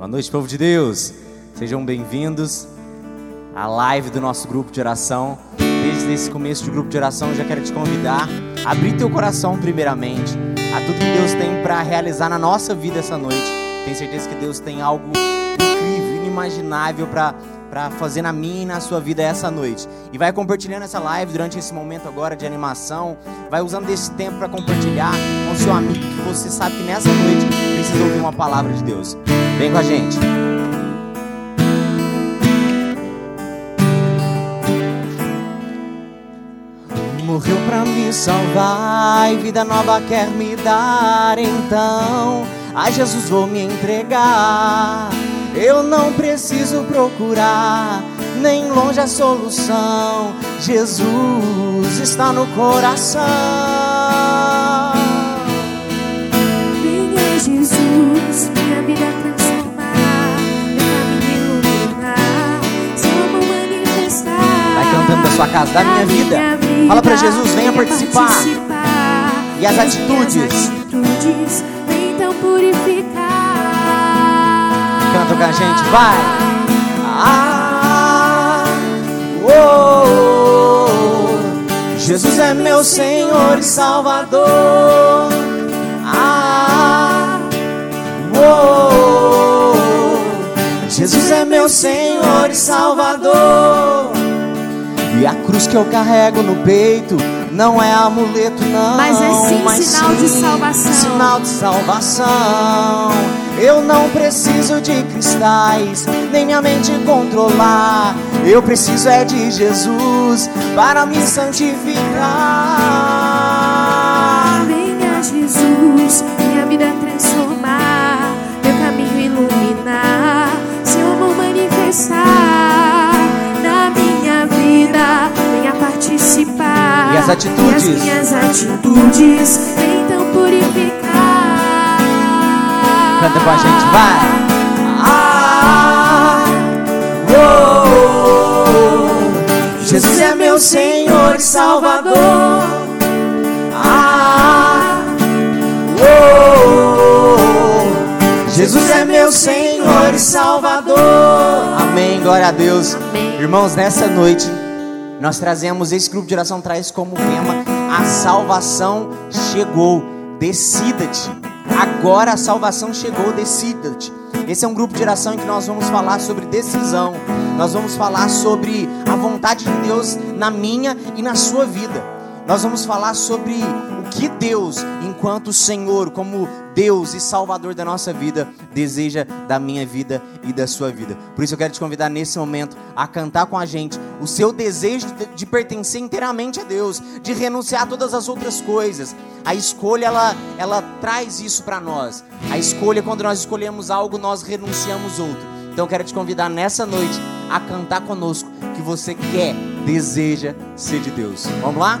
Boa noite, povo de Deus. Sejam bem-vindos à live do nosso grupo de oração. Desde esse começo de grupo de oração, já quero te convidar a abrir teu coração primeiramente a tudo que Deus tem para realizar na nossa vida essa noite. Tenho certeza que Deus tem algo incrível, inimaginável para para fazer na minha e na sua vida essa noite. E vai compartilhando essa live durante esse momento agora de animação. Vai usando esse tempo para compartilhar com seu amigo que você sabe que nessa noite precisa ouvir uma palavra de Deus. Vem com a gente. Morreu pra me salvar e vida nova quer me dar. Então, a Jesus vou me entregar. Eu não preciso procurar nem longe a solução. Jesus está no coração. Cantando da sua casa, da minha vida. Fala pra Jesus, venha participar. E as atitudes? E as atitudes, então purificar. Canta com a gente, vai. Ah, oh, oh, Jesus é meu Senhor e Salvador. Ah, oh, oh, Jesus é meu Senhor e Salvador. E a cruz que eu carrego no peito não é amuleto, não. Mas é sim mas sinal de sim salvação. Sinal de salvação. Eu não preciso de cristais, nem minha mente controlar. Eu preciso é de Jesus para me santificar. Venha Jesus, minha vida transformar, meu caminho iluminar, seu amor manifestar E as atitudes? E as minhas atitudes, então purificar. Canta com a gente, vai. Ah, oh, oh, Jesus é meu Senhor e Salvador. Ah, oh, oh, Jesus é meu Senhor e Salvador. Amém, glória a Deus. Amém. Irmãos, nessa noite nós trazemos esse grupo de oração traz como tema a salvação chegou. Decida-te. Agora a salvação chegou, decida-te. Esse é um grupo de oração em que nós vamos falar sobre decisão. Nós vamos falar sobre a vontade de Deus na minha e na sua vida. Nós vamos falar sobre que Deus, enquanto Senhor, como Deus e Salvador da nossa vida, deseja da minha vida e da sua vida. Por isso eu quero te convidar nesse momento a cantar com a gente o seu desejo de, pertencer inteiramente a Deus, de renunciar a todas as outras coisas. A escolha ela, ela traz isso para nós. A escolha quando nós escolhemos algo, nós renunciamos outro. Então eu quero te convidar nessa noite a cantar conosco que você quer, deseja ser de Deus. Vamos lá?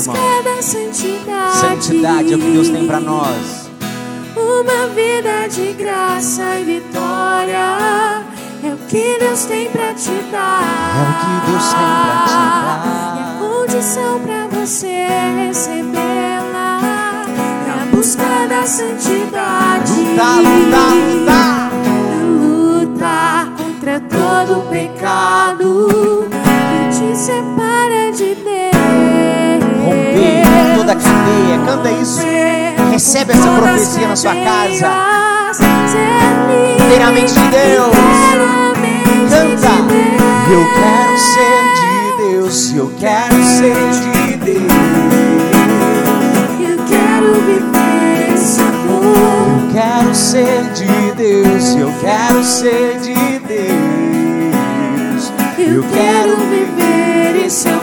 irmão. busca da santidade. Santidade é o que Deus tem para nós. Uma vida de graça e vitória é o que Deus tem pra te dar. É o que Deus tem pra te dar. É a condição pra você recebê-la. É a busca da santidade. Lutar, lutar, lutar. Lutar contra todo pecado que te separa de Deus. Romper toda a cadeia. Canta isso. Recebe essa profecia na sua casa. Inteiramente de Deus. Canta. Eu quero ser de Deus. Eu quero ser de Deus. Eu quero viver esse amor. Eu quero ser de Deus. Eu quero ser de Deus. Eu quero viver esse amor.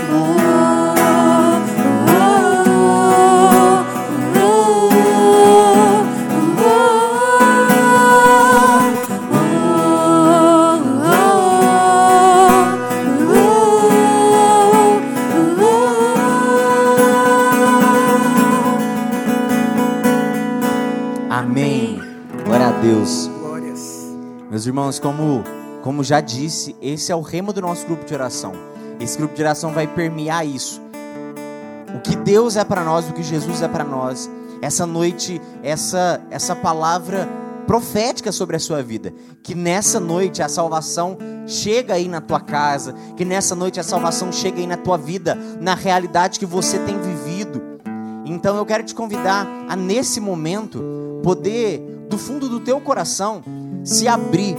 Irmãos, como, como já disse, esse é o remo do nosso grupo de oração. Esse grupo de oração vai permear isso. O que Deus é para nós, o que Jesus é para nós. Essa noite, essa, essa palavra profética sobre a sua vida. Que nessa noite a salvação chega aí na tua casa, que nessa noite a salvação chega aí na tua vida, na realidade que você tem vivido. Então eu quero te convidar a nesse momento poder do fundo do teu coração se abrir,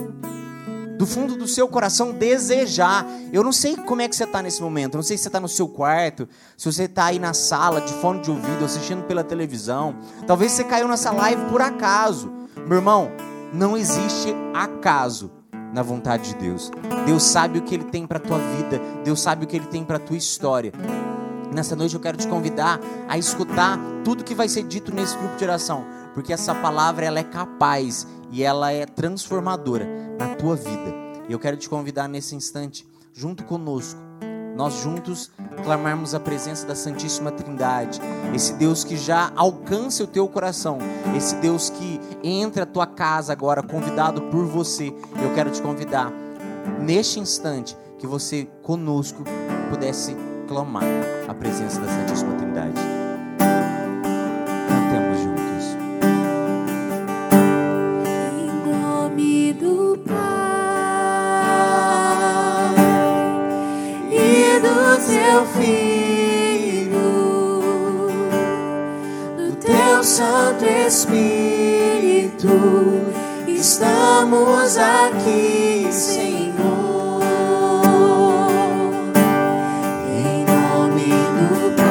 do fundo do seu coração desejar. Eu não sei como é que você está nesse momento, eu não sei se você está no seu quarto, se você está aí na sala, de fone de ouvido, assistindo pela televisão. Talvez você caiu nessa live por acaso. Meu irmão, não existe acaso na vontade de Deus. Deus sabe o que Ele tem para tua vida. Deus sabe o que Ele tem para tua história. Nessa noite eu quero te convidar a escutar tudo que vai ser dito nesse grupo de oração, porque essa palavra ela é capaz e ela é transformadora na tua vida. E eu quero te convidar nesse instante, junto conosco, nós juntos clamarmos a presença da Santíssima Trindade, esse Deus que já alcança o teu coração, esse Deus que entra a tua casa agora, convidado por você. Eu quero te convidar, neste instante, que você conosco pudesse clamar a presença da Santíssima Trindade. Teu Filho, do Teu Santo Espírito, estamos aqui, Senhor. Em nome do Pai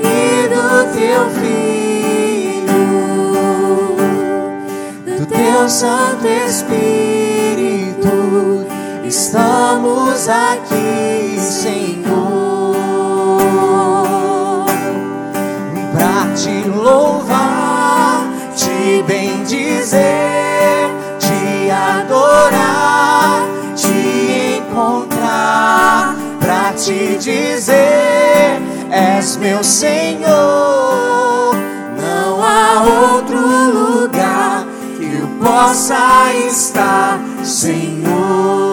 e do Teu Filho, do Teu Santo Espírito, estamos aqui, Senhor, Pra te louvar, te bendizer, te adorar, te encontrar, pra te dizer, és meu Senhor. Não há outro lugar que eu possa estar, Senhor.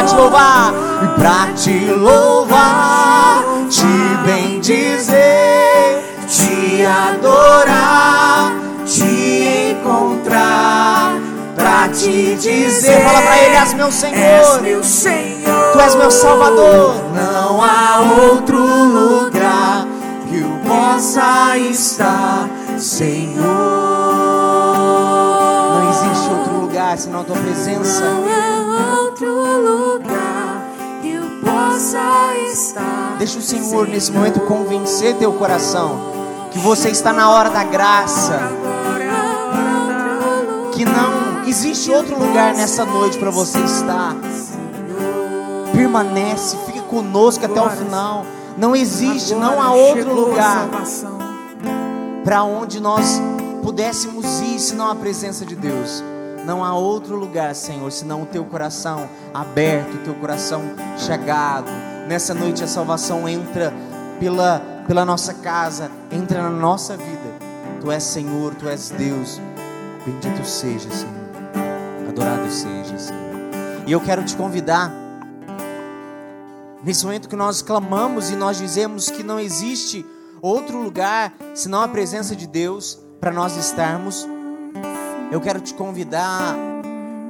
Pra te louvar pra te louvar, te bendizer, te adorar, te encontrar, pra te dizer. Fala pra ele, és meu Senhor. És meu Senhor. Tu és meu Salvador. Não há outro lugar que eu possa estar, Senhor. Não existe outro lugar senão a tua presença. não há outro lugar Deixa o Senhor nesse momento convencer teu coração que você está na hora da graça, que não existe outro lugar nessa noite para você estar. Permanece, fica conosco até o final. Não existe, não há outro lugar para onde nós pudéssemos ir senão a presença de Deus. Não há outro lugar, Senhor, senão o teu coração aberto, o teu coração chegado. Nessa noite a salvação entra pela, pela nossa casa, entra na nossa vida. Tu és Senhor, tu és Deus. Bendito seja, Senhor. Adorado seja, Senhor. E eu quero te convidar, nesse momento que nós clamamos e nós dizemos que não existe outro lugar senão a presença de Deus para nós estarmos, eu quero te convidar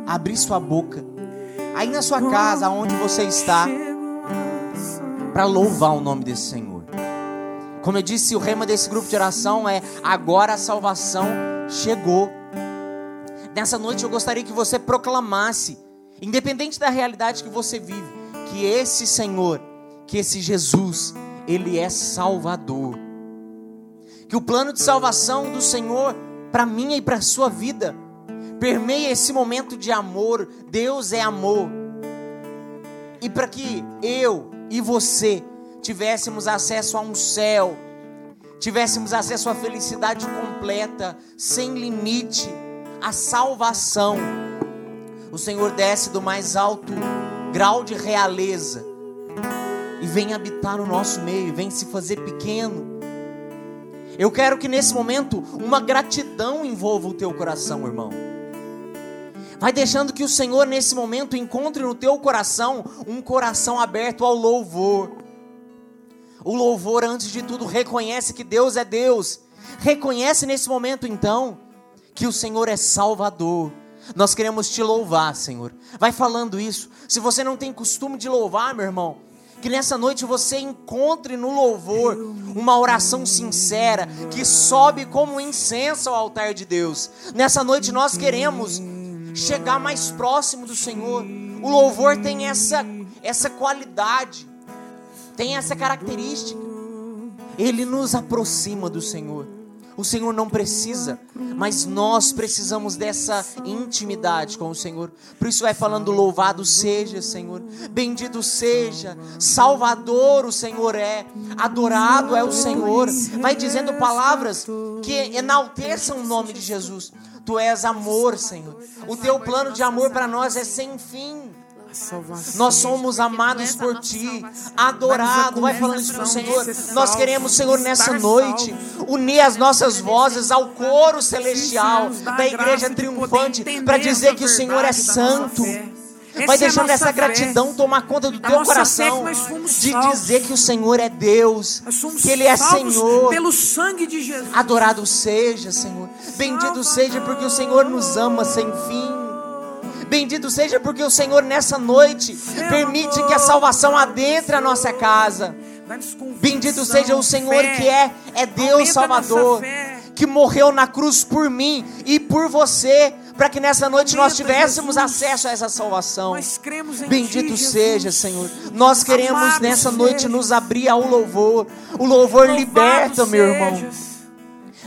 a abrir sua boca, aí na sua casa, onde você está, para louvar o nome desse Senhor. Como eu disse, o rema desse grupo de oração é: agora a salvação chegou. Nessa noite eu gostaria que você proclamasse, independente da realidade que você vive, que esse Senhor, que esse Jesus, ele é Salvador. Que o plano de salvação do Senhor para minha e para a sua vida permeia esse momento de amor. Deus é amor. E para que eu e você tivéssemos acesso a um céu, tivéssemos acesso à felicidade completa, sem limite, a salvação. O Senhor desce do mais alto grau de realeza e vem habitar no nosso meio, vem se fazer pequeno. Eu quero que nesse momento uma gratidão envolva o teu coração, irmão. Vai deixando que o Senhor nesse momento encontre no teu coração um coração aberto ao louvor. O louvor, antes de tudo, reconhece que Deus é Deus. Reconhece nesse momento, então, que o Senhor é Salvador. Nós queremos te louvar, Senhor. Vai falando isso. Se você não tem costume de louvar, meu irmão, que nessa noite você encontre no louvor uma oração sincera que sobe como incenso ao altar de Deus. Nessa noite nós queremos chegar mais próximo do Senhor. O louvor tem essa essa qualidade, tem essa característica. Ele nos aproxima do Senhor. O Senhor não precisa, mas nós precisamos dessa intimidade com o Senhor. Por isso vai falando louvado seja, Senhor. Bendito seja, Salvador o Senhor é, adorado é o Senhor. Vai dizendo palavras que enalteçam o nome de Jesus. Tu és amor, Senhor. O teu plano de amor para nós é sem fim. Nós somos amados por ti, adorado. Vai falando isso para o Senhor. Nós queremos, Senhor, nessa noite, unir as nossas vozes ao coro celestial da igreja triunfante para dizer que o Senhor é santo. Vai deixando essa gratidão tomar conta do teu coração de dizer que o Senhor é Deus, que Ele é Senhor. Pelo sangue de Jesus. Adorado seja, Senhor. Bendito seja porque o Senhor nos ama sem fim. Bendito seja porque o Senhor nessa noite permite que a salvação adentre a nossa casa. Bendito seja o Senhor que é, é Deus Salvador, que morreu na cruz por mim e por você, para que nessa noite nós tivéssemos acesso a essa salvação. Bendito seja, Senhor. Nós queremos nessa noite nos abrir ao louvor. O louvor liberta, meu irmão.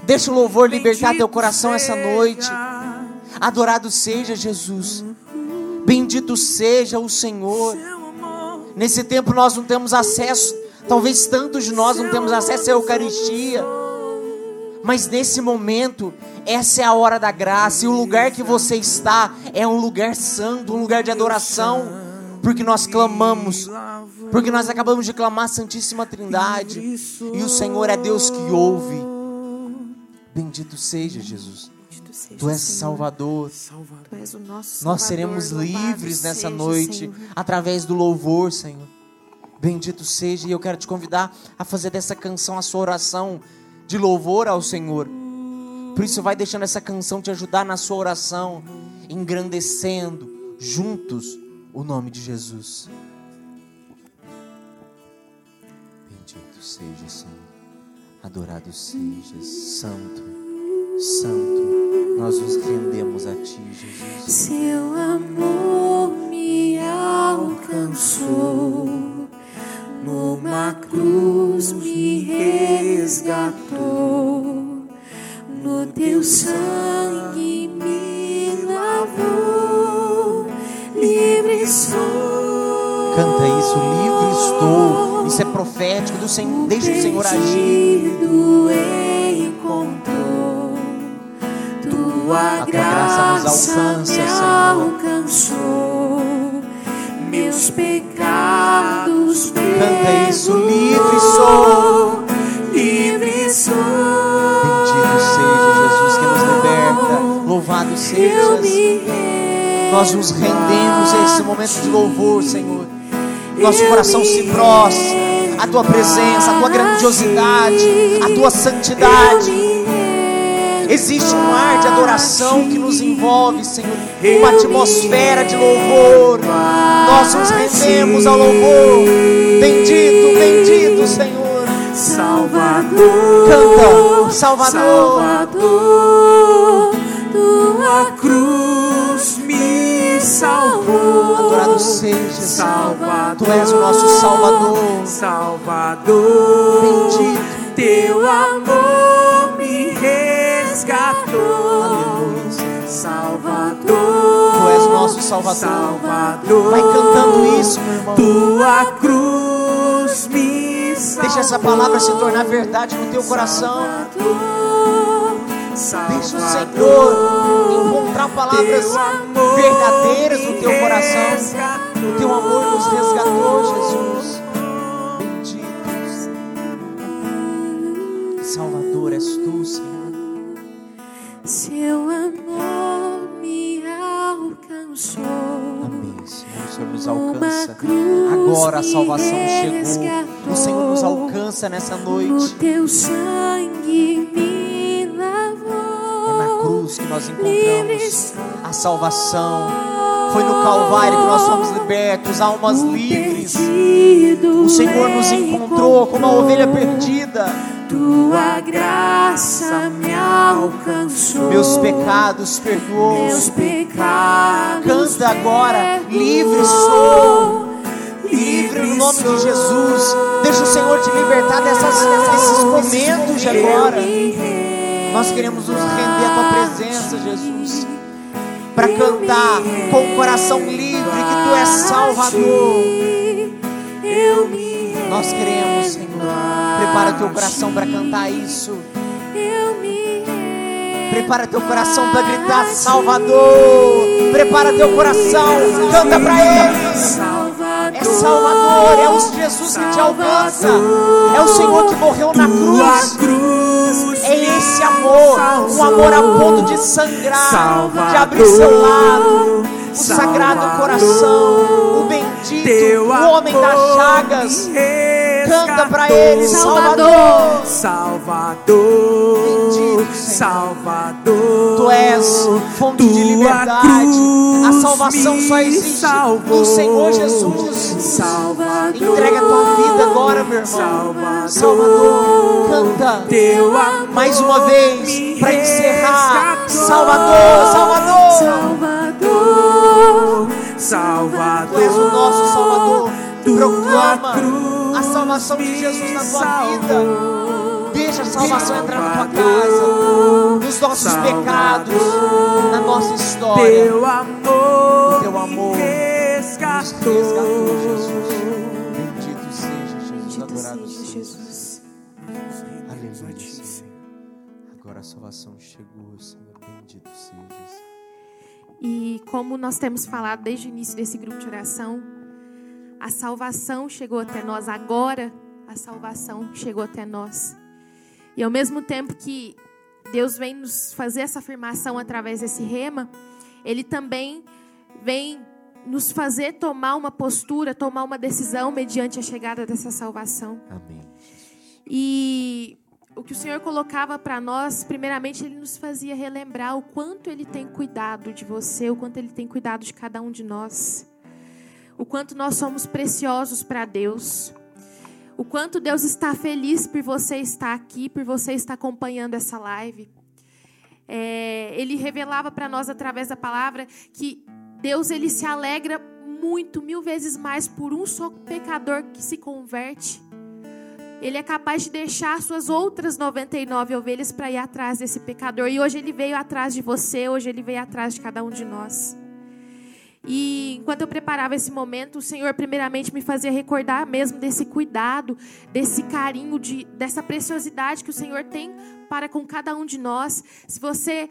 Deixa o louvor libertar teu coração essa noite. Adorado seja Jesus. Bendito seja o Senhor. Nesse tempo nós não temos acesso, talvez tantos de nós não temos acesso à Eucaristia. Mas nesse momento, essa é a hora da graça, e o lugar que você está é um lugar santo, um lugar de adoração, porque nós clamamos, porque nós acabamos de clamar a Santíssima Trindade, e o Senhor é Deus que ouve. Bendito seja Jesus. Tu és Salvador. Tu és o nosso Nós Salvador. seremos Louvado livres nessa seja, noite Senhor. através do louvor, Senhor. Bendito seja, e eu quero te convidar a fazer dessa canção a sua oração de louvor ao Senhor. Por isso, vai deixando essa canção te ajudar na sua oração, engrandecendo juntos o nome de Jesus. Bendito seja, Senhor. Adorado seja, Santo, Santo. Nós nos rendemos a Ti, Jesus. Seu amor me alcançou, numa cruz me resgatou, no teu sangue me lavou, livre sou. Canta isso, livre estou. Isso é profético do Senhor. Deixa o Senhor agir. Tua A tua graça nos alcança, me Senhor. alcançou, meus pecados Canta isso, livre sou. livre sou. Bendito seja Jesus que nos liberta. Louvado rendo Nós nos rendemos a esse momento de louvor, Senhor. Nosso coração se prostra. A tua presença, a tua grandiosidade, a tua santidade. Existe um ar de adoração que nos envolve, Senhor. Uma atmosfera de louvor. Nós nos rendemos ao louvor. Bendito, bendito, Senhor. Salvador. Canta, Salvador. Salvador, tua Cruz me salvou. Adorado seja. Salvador. Tu és o nosso Salvador. Salvador. Bendito. Teu amor resgatou. Aleluia, Senhor. Salvador. Tu és nosso Salvador. Salvador. Vai cantando isso, meu irmão. Tua cruz me salvou. Deixa essa palavra se tornar verdade no teu coração. Deixa o Senhor encontrar palavras verdadeiras no teu coração. O teu amor nos resgatou, Jesus. Bendito. Salvador é Seu amor me alcançou. Amém, Senhor. O Senhor nos alcança. Agora a salvação chegou. O Senhor nos alcança nessa No noite. teu sangue me lavou. É na cruz que nós encontramos a salvação. Foi no Calvário que nós fomos libertos, almas livres. O Senhor nos encontrou como uma ovelha perdida. Tua graça me alcançou. Meus pecados perdoou. Meus pecados Canta agora, livre sou. Livre no nome de Jesus. Deixa o Senhor te libertar dessas, desses momentos de agora. Nós queremos nos render à tua presença, Jesus. Para cantar com o coração livre que tu és Salvador. Eu me Nós queremos, Senhor. Prepara teu coração para cantar isso. Prepara teu coração para gritar Salvador. Prepara teu coração. Canta para Ele. É Salvador. É o Jesus que te alcança. É o Senhor que morreu na cruz. É esse amor, um amor a ponto de sangrar, de abrir seu lado, o sagrado coração, o bendito, o homem das chagas. Canta pra ele, Salvador. Salvador. Salvador, Tu és fonte de liberdade. A salvação só existe salvou. no Senhor Jesus. Salvador, Entrega a tua vida agora, meu irmão. Salvador, Salvador, canta. Teu amor Mais uma vez, para encerrar. Salvador, Salvador. Salvador. Salvador, Tu és o nosso Salvador. Proclama cruz salvação de Jesus na tua vida. Deixa a salvação entrar na tua casa, nos nossos pecados, na nossa história. Teu amor, O teu amor resgatou. resgatou, Jesus. Bendito seja Jesus, Bendito adorado seja seja. Jesus. Aleluia, Senhor. Agora a salvação chegou, Senhor. Bendito sejas. E como nós temos falado desde o início desse grupo de oração, a salvação chegou até nós agora, a salvação chegou até nós. E ao mesmo tempo que Deus vem nos fazer essa afirmação através desse rema, Ele também vem nos fazer tomar uma postura, tomar uma decisão mediante a chegada dessa salvação. Amém. E o que o Senhor colocava para nós, primeiramente, Ele nos fazia relembrar o quanto Ele tem cuidado de você, o quanto Ele tem cuidado de cada um de nós, o quanto nós somos preciosos para Deus, o quanto Deus está feliz por você estar aqui, por você estar acompanhando essa live. É, ele revelava para nós através da palavra que Deus ele se alegra muito, mil vezes mais por um só pecador que se converte. Ele é capaz de deixar suas outras 99 ovelhas para ir atrás desse pecador. E hoje ele veio atrás de você, hoje ele veio atrás de cada um de nós. E enquanto eu preparava esse momento, o Senhor primeiramente me fazia recordar mesmo desse cuidado, desse carinho, de, dessa preciosidade que o Senhor tem para com cada um de nós. Se você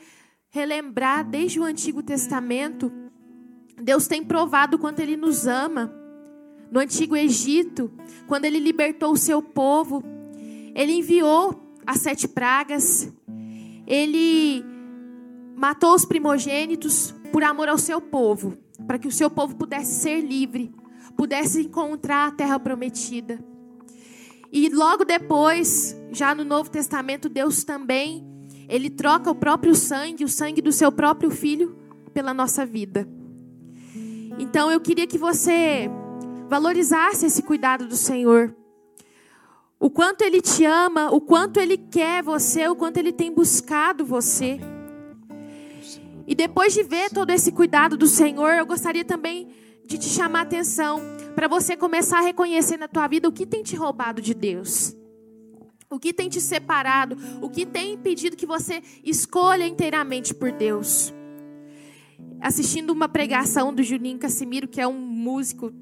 relembrar desde o Antigo Testamento, Deus tem provado quanto Ele nos ama. No Antigo Egito, quando Ele libertou o seu povo, Ele enviou as sete pragas, Ele matou os primogênitos por amor ao seu povo, para que o seu povo pudesse ser livre, pudesse encontrar a terra prometida. E logo depois, já no Novo Testamento, Deus também, ele troca o próprio sangue, o sangue do seu próprio filho, pela nossa vida. Então eu queria que você valorizasse esse cuidado do Senhor. O quanto ele te ama, o quanto ele quer você, o quanto ele tem buscado você. E depois de ver todo esse cuidado do Senhor, eu gostaria também de te chamar a atenção para você começar a reconhecer na tua vida o que tem te roubado de Deus. O que tem te separado, o que tem impedido que você escolha inteiramente por Deus. Assistindo uma pregação do Juninho Cassimiro, que é um músico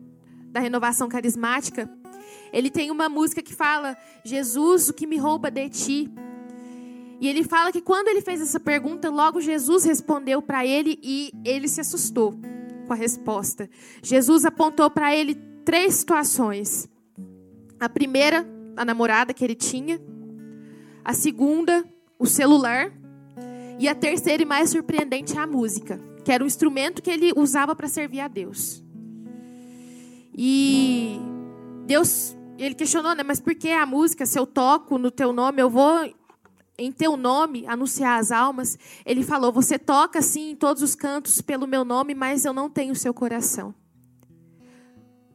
da renovação carismática, ele tem uma música que fala: Jesus, o que me rouba de ti? E ele fala que quando ele fez essa pergunta, logo Jesus respondeu para ele e ele se assustou com a resposta. Jesus apontou para ele três situações. A primeira, a namorada que ele tinha. A segunda, o celular. E a terceira e mais surpreendente a música, que era o instrumento que ele usava para servir a Deus. E Deus, ele questionou, né? Mas por que a música? Se eu toco no teu nome, eu vou em teu nome anunciar as almas. Ele falou: Você toca sim em todos os cantos pelo meu nome, mas eu não tenho seu coração.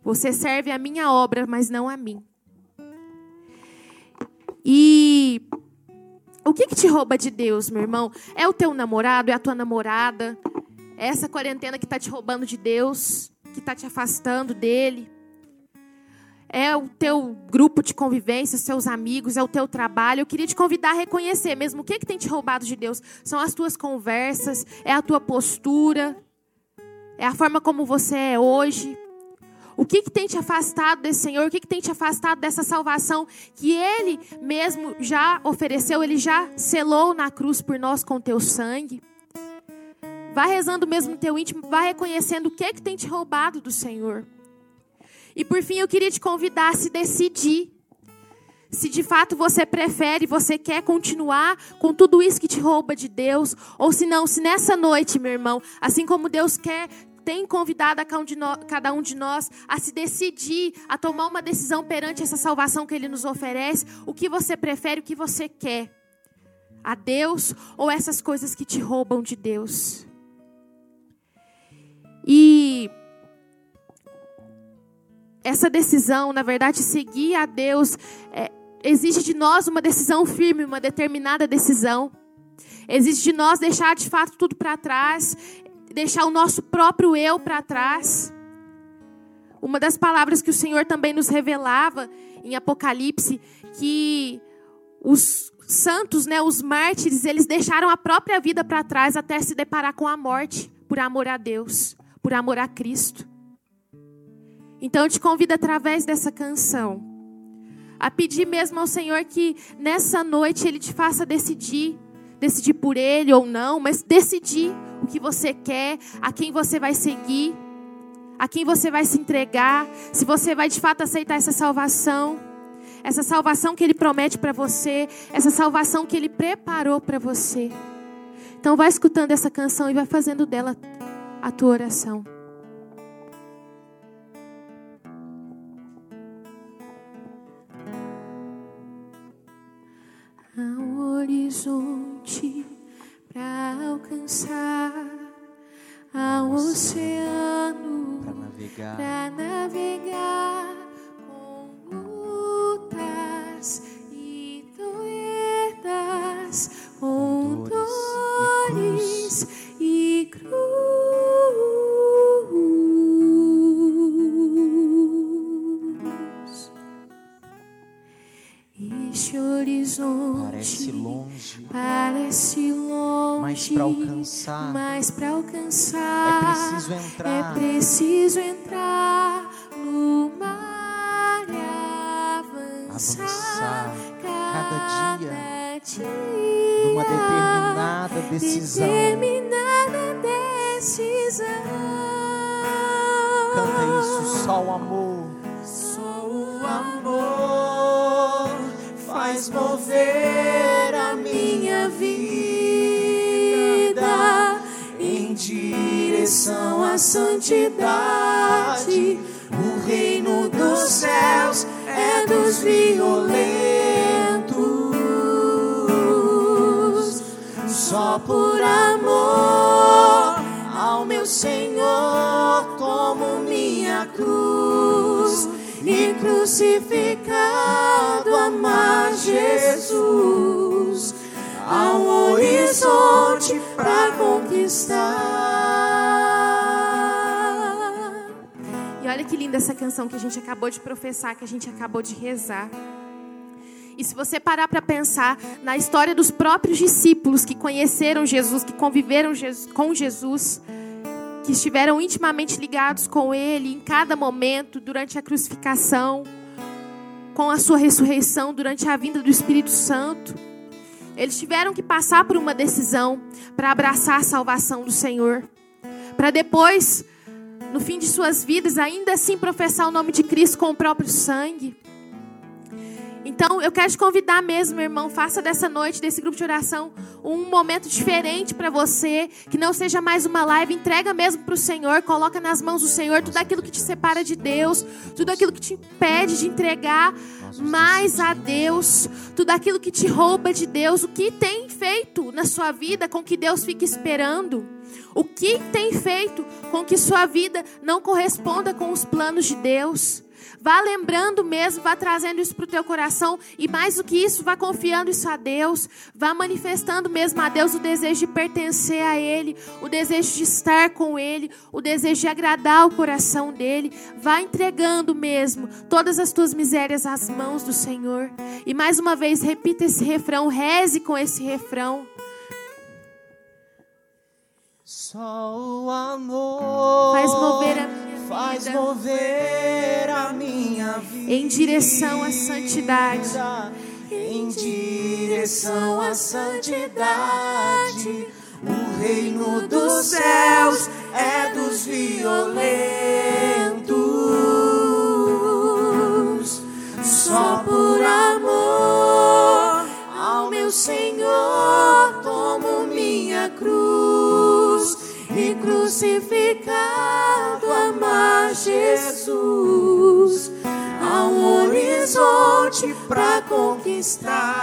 Você serve a minha obra, mas não a mim. E o que, que te rouba de Deus, meu irmão? É o teu namorado? É a tua namorada? É essa quarentena que está te roubando de Deus? Que está te afastando dele? É o teu grupo de convivência, seus amigos, é o teu trabalho. Eu queria te convidar a reconhecer mesmo o que, que tem te roubado de Deus. São as tuas conversas, é a tua postura, é a forma como você é hoje. O que, que tem te afastado desse Senhor? O que, que tem te afastado dessa salvação que Ele mesmo já ofereceu, Ele já selou na cruz por nós com teu sangue? Vai rezando mesmo no teu íntimo, vai reconhecendo o que, que tem te roubado do Senhor. E por fim, eu queria te convidar a se decidir. Se de fato você prefere, você quer continuar com tudo isso que te rouba de Deus, ou se não, se nessa noite, meu irmão, assim como Deus quer tem convidado cada um de nós a se decidir, a tomar uma decisão perante essa salvação que Ele nos oferece. O que você prefere, o que você quer? A Deus ou essas coisas que te roubam de Deus? E essa decisão, na verdade, seguir a Deus, é, exige de nós uma decisão firme, uma determinada decisão. Exige de nós deixar de fato tudo para trás deixar o nosso próprio eu para trás. Uma das palavras que o Senhor também nos revelava em Apocalipse, que os santos, né, os mártires, eles deixaram a própria vida para trás até se deparar com a morte, por amor a Deus, por amor a Cristo. Então eu te convido através dessa canção a pedir mesmo ao Senhor que nessa noite ele te faça decidir decidir por ele ou não, mas decidir o que você quer, a quem você vai seguir, a quem você vai se entregar, se você vai de fato aceitar essa salvação, essa salvação que ele promete para você, essa salvação que ele preparou para você. Então vai escutando essa canção e vai fazendo dela a tua oração. Ao horizonte para alcançar ao oceano para navegar. Pra navegar com lutas e doedas, com dores e cruz. Este horizonte parece longe, parece longe, mas para alcançar, mas para alcançar é preciso entrar. é preciso entrar no mar e avançar, Avançar cada dia dia numa determinada decisão. determinada decisão. Canta isso, só o amor. Mover a minha vida em direção à santidade. O reino dos céus é dos violentos. Só por amor ao meu Senhor tomo minha cruz e crucificado amar Jesus ao horizonte para conquistar. E olha que linda essa canção que a gente acabou de professar, que a gente acabou de rezar. E se você parar para pensar na história dos próprios discípulos que conheceram Jesus, que conviveram com Jesus, que estiveram intimamente ligados com Ele em cada momento, durante a crucificação, com a sua ressurreição, durante a vinda do Espírito Santo, eles tiveram que passar por uma decisão para abraçar a salvação do Senhor, para depois, no fim de suas vidas, ainda assim professar o nome de Cristo com o próprio sangue. Então, eu quero te convidar mesmo, meu irmão, faça dessa noite, desse grupo de oração, um momento diferente para você, que não seja mais uma live, entrega mesmo para o Senhor, coloca nas mãos do Senhor tudo aquilo que te separa de Deus, tudo aquilo que te impede de entregar mais a Deus, tudo aquilo que te rouba de Deus, o que tem feito na sua vida com que Deus fique esperando. O que tem feito com que sua vida não corresponda com os planos de Deus? Vá lembrando mesmo, vá trazendo isso para o teu coração e mais do que isso, vá confiando isso a Deus, vá manifestando mesmo a Deus o desejo de pertencer a Ele, o desejo de estar com Ele, o desejo de agradar o coração dele. Vá entregando mesmo todas as tuas misérias às mãos do Senhor. E mais uma vez, repita esse refrão, reze com esse refrão. Só o amor faz mover a minha faz mover a minha vida em direção à santidade. Em direção à santidade, o reino dos céus é dos violentos. Só por amor ao meu Senhor tomo minha cruz crucificado amar Jesus há um horizonte para conquistar.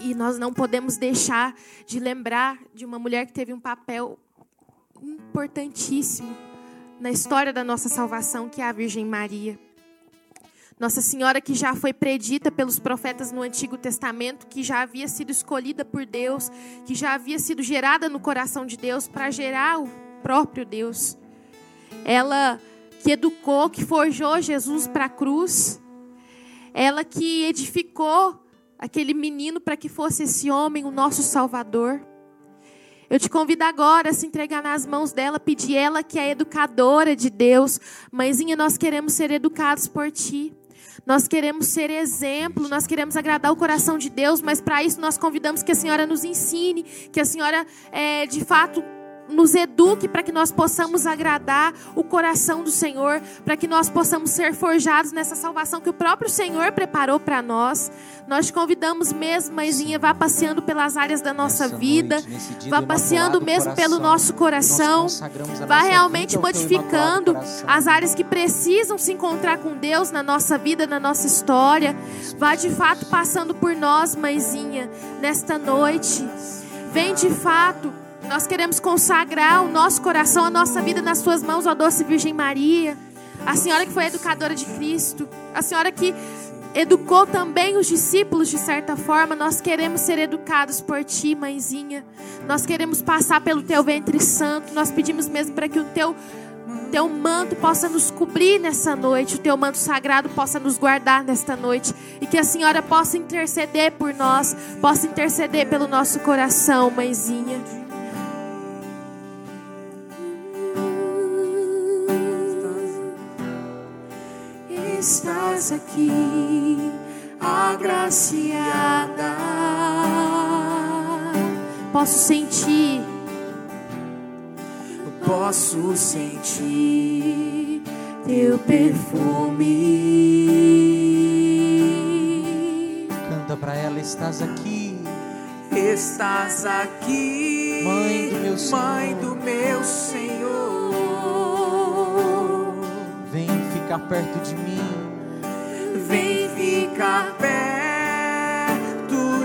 E nós não podemos deixar de lembrar de uma mulher que teve um papel importantíssimo na história da nossa salvação, que é a Virgem Maria. Nossa Senhora que já foi predita pelos profetas no Antigo Testamento, que já havia sido escolhida por Deus, que já havia sido gerada no coração de Deus para gerar o próprio Deus. Ela que educou, que forjou Jesus para a cruz. Ela que edificou aquele menino para que fosse esse homem o nosso Salvador. Eu te convido agora a se entregar nas mãos dela, pedir ela que é educadora de Deus. Mãezinha, nós queremos ser educados por ti. Nós queremos ser exemplo, nós queremos agradar o coração de Deus, mas para isso nós convidamos que a senhora nos ensine, que a senhora, é, de fato, nos eduque para que nós possamos agradar o coração do Senhor, para que nós possamos ser forjados nessa salvação que o próprio Senhor preparou para nós. Nós te convidamos mesmo, mãezinha, vá passeando pelas áreas da nossa vida, noite, vá passeando mesmo coração, pelo nosso coração, vá realmente modificando as áreas que precisam se encontrar com Deus na nossa vida, na nossa história. Vá de fato passando por nós, mãezinha, nesta noite. Vem de fato nós queremos consagrar o nosso coração, a nossa vida nas suas mãos, ó doce Virgem Maria. A senhora que foi educadora de Cristo, a senhora que educou também os discípulos de certa forma. Nós queremos ser educados por ti, mãezinha. Nós queremos passar pelo teu ventre santo. Nós pedimos mesmo para que o teu teu manto possa nos cobrir nessa noite, o teu manto sagrado possa nos guardar nesta noite e que a senhora possa interceder por nós, possa interceder pelo nosso coração, mãezinha. Estás aqui, agraciada. Posso sentir, posso sentir teu perfume. Canta para ela, estás aqui. Estás aqui, Mãe do meu Senhor. Mãe do meu Senhor. Ficar perto de mim. Vem ficar perto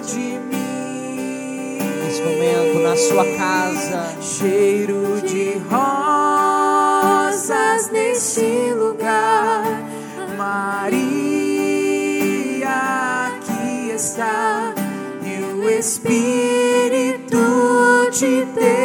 de mim. Nesse momento, na sua casa, cheiro de rosas nesse lugar, Maria aqui está. E o Espírito de Deus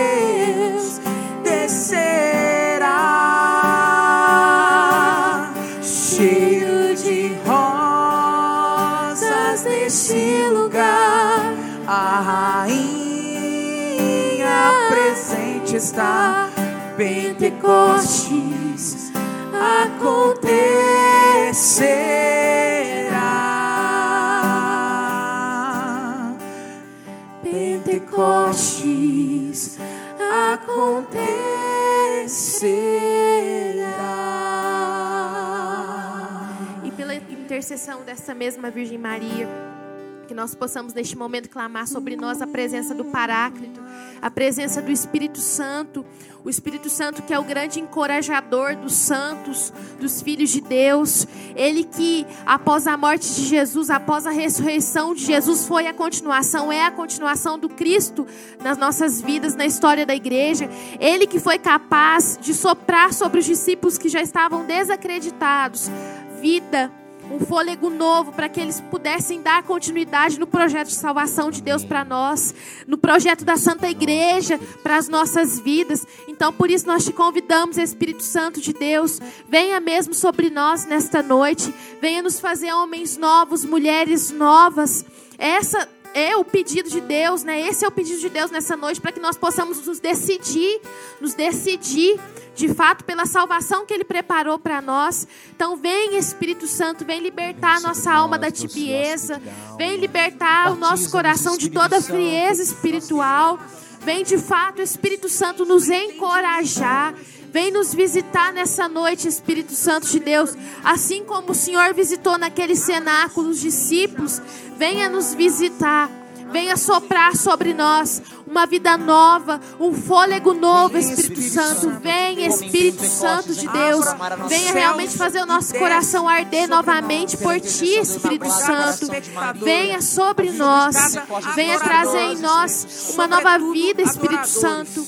está. Pentecostes acontecerá. Pentecostes acontecerá. intercessão dessa mesma Virgem Maria. Que nós possamos neste momento clamar sobre nós a presença do Paráclito, a presença do Espírito Santo, o Espírito Santo que é o grande encorajador dos santos, dos filhos de Deus. Ele que após a morte de Jesus, após a ressurreição de Jesus, foi a continuação, é a continuação do Cristo nas nossas vidas, na história da igreja. Ele que foi capaz de soprar sobre os discípulos que já estavam desacreditados vida um fôlego novo para que eles pudessem dar continuidade no projeto de salvação de Deus para nós, no projeto da Santa Igreja para as nossas vidas. Então, por isso nós te convidamos, Espírito Santo de Deus, venha mesmo sobre nós nesta noite, venha nos fazer homens novos, mulheres novas. Essa é o pedido de Deus, né? Esse é o pedido de Deus nessa noite para que nós possamos nos decidir, nos decidir de fato pela salvação que ele preparou para nós. Então vem Espírito Santo, vem libertar a nossa alma da tibieza, vem libertar o nosso coração de toda frieza espiritual. Vem de fato Espírito Santo nos encorajar. Vem nos visitar nessa noite, Espírito Santo de Deus. Assim como o Senhor visitou naquele cenáculo os discípulos, venha nos visitar. Venha soprar sobre nós uma vida nova, um fôlego novo, Espírito Santo. Vem, Espírito Santo de Deus. Venha realmente fazer o nosso coração arder novamente por Ti, Espírito Santo. Venha sobre nós. Venha trazer em nós uma nova vida, Espírito Santo.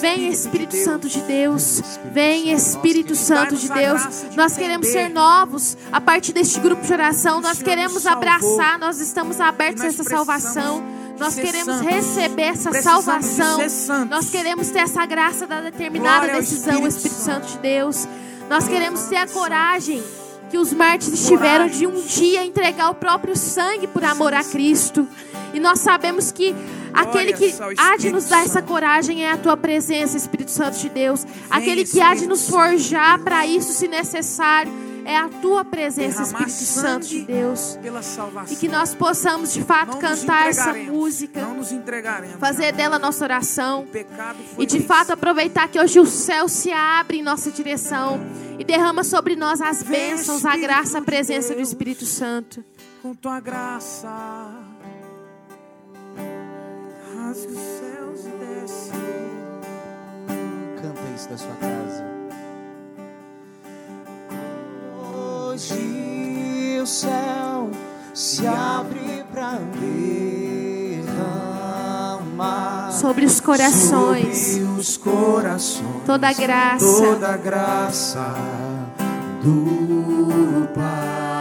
Vem, Espírito Santo de Deus. Vem, Espírito Santo de Deus. Nós queremos ser novos a partir deste grupo de oração. Nós queremos abraçar, nós estamos abertos a essa salvação. Nós queremos receber essa salvação. Nós queremos ter essa graça da determinada decisão, o Espírito Santo. De Deus. Nós queremos ter a coragem que os mártires tiveram de um dia entregar o próprio sangue por amor a Cristo. E nós sabemos que aquele que há de nos dar essa coragem é a tua presença, Espírito Santo de Deus. Aquele que há de nos forjar para isso, se necessário é a tua presença, Espírito Santo de Deus. E que nós possamos de fato cantar essa música, fazer dela nossa oração e de fato aproveitar que hoje o céu se abre em nossa direção e derrama sobre nós as bênçãos, a graça, a presença do Espírito Santo. Com tua graça, rasgue os céus e desce. Canta isso da sua casa. Hoje o céu se abre para derramar sobre os corações, sobre os corações. Toda graça, toda graça do Pai.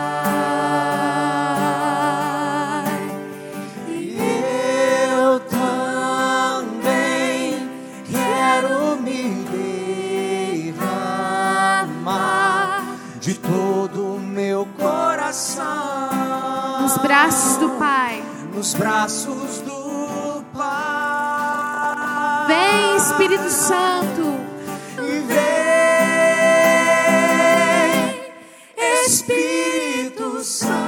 Braços do Pai. Nos braços do Pai. Vem, Espírito Santo. E vem, Espírito Santo.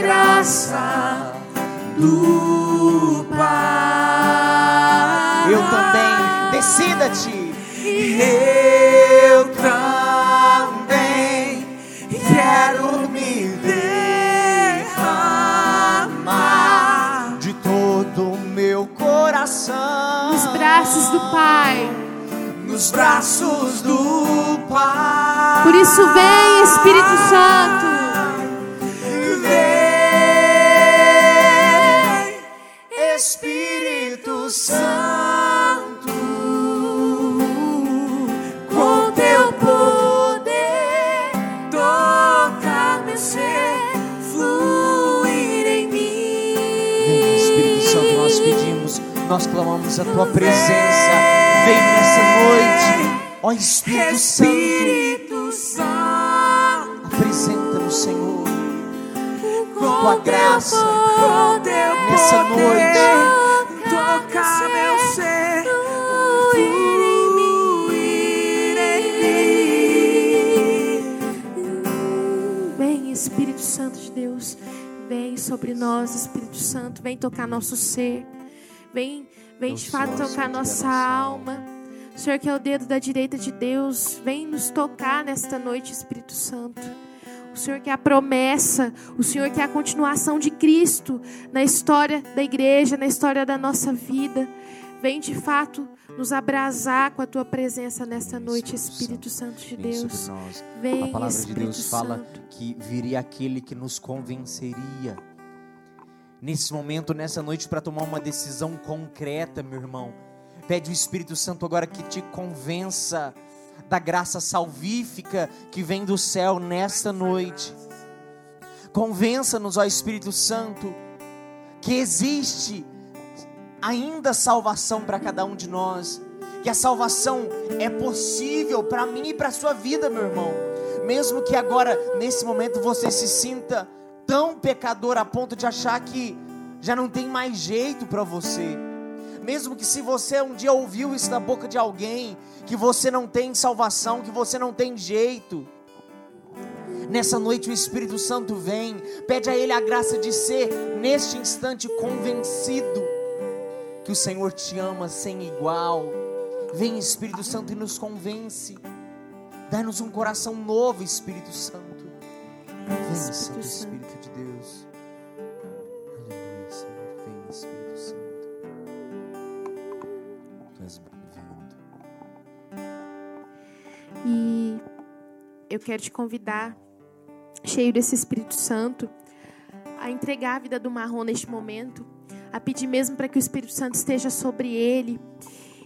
Graça do Pai. Eu também, decida-te. Eu também quero me derramar de todo o meu coração nos braços do Pai. Nos braços do Pai. Por isso vem Espírito Santo. Nós clamamos a tua presença. Vem nessa noite, ó Espírito, Espírito Santo, Apresenta no Senhor com tua graça com teu nessa noite. tocar meu ser, fluir em mim. Vem, Espírito Santo de Deus. Vem sobre nós, Espírito Santo. Vem tocar nosso ser. Vem, vem de fato tocar nossa alma. O Senhor que é o dedo da direita de Deus. Vem nos tocar nesta noite, Espírito Santo. O Senhor que é a promessa, o Senhor que é a continuação de Cristo na história da igreja, na história da nossa vida. Vem de fato nos abrasar com a tua presença nesta noite, Espírito Espírito Santo de Deus. Vem, A palavra de Deus fala Santo. que viria aquele que nos convenceria. Nesse momento, nessa noite, para tomar uma decisão concreta, meu irmão. Pede o Espírito Santo agora que te convença da graça salvífica que vem do céu nesta noite. Convença-nos, ó Espírito Santo, que existe ainda salvação para cada um de nós. Que a salvação é possível para mim e para a sua vida, meu irmão. Mesmo que agora, nesse momento, você se sinta tão pecador a ponto de achar que já não tem mais jeito para você. Mesmo que se você um dia ouviu isso da boca de alguém, que você não tem salvação, que você não tem jeito. Nessa noite o Espírito Santo vem, pede a Ele a graça de ser, neste instante, convencido que o Senhor te ama sem igual. Vem, Espírito Santo, e nos convence. Dá-nos um coração novo, Espírito Santo. Vem, Santo Espírito de Deus. Aleluia, Senhor. Vem, Espírito Santo. Tu és bem-vindo. E eu quero te convidar, cheio desse Espírito Santo, a entregar a vida do Marrom neste momento, a pedir mesmo para que o Espírito Santo esteja sobre ele.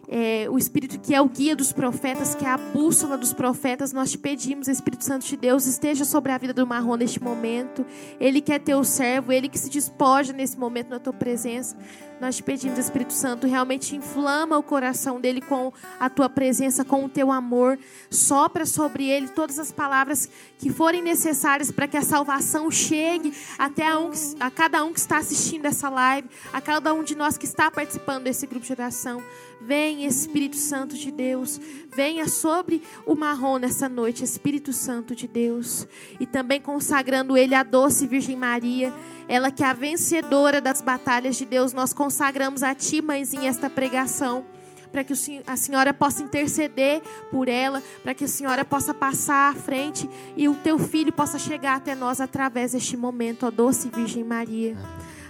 É, o Espírito que é o guia dos profetas, que é a bússola dos profetas, nós te pedimos, Espírito Santo de Deus, esteja sobre a vida do Marrom neste momento. Ele que é teu servo, ele que se despoja nesse momento na tua presença. Nós te pedimos, Espírito Santo, realmente inflama o coração dele com a tua presença, com o teu amor. Sopra sobre ele todas as palavras que forem necessárias para que a salvação chegue até a, um, a cada um que está assistindo essa live, a cada um de nós que está participando desse grupo de oração. Vem, Espírito Santo de Deus, venha sobre o marrom nessa noite, Espírito Santo de Deus, e também consagrando ele à doce Virgem Maria, ela que é a vencedora das batalhas de Deus. Nós consagramos a ti, mãezinha, esta pregação para que a senhora possa interceder por ela, para que a senhora possa passar à frente e o teu filho possa chegar até nós através deste momento, ó doce Virgem Maria.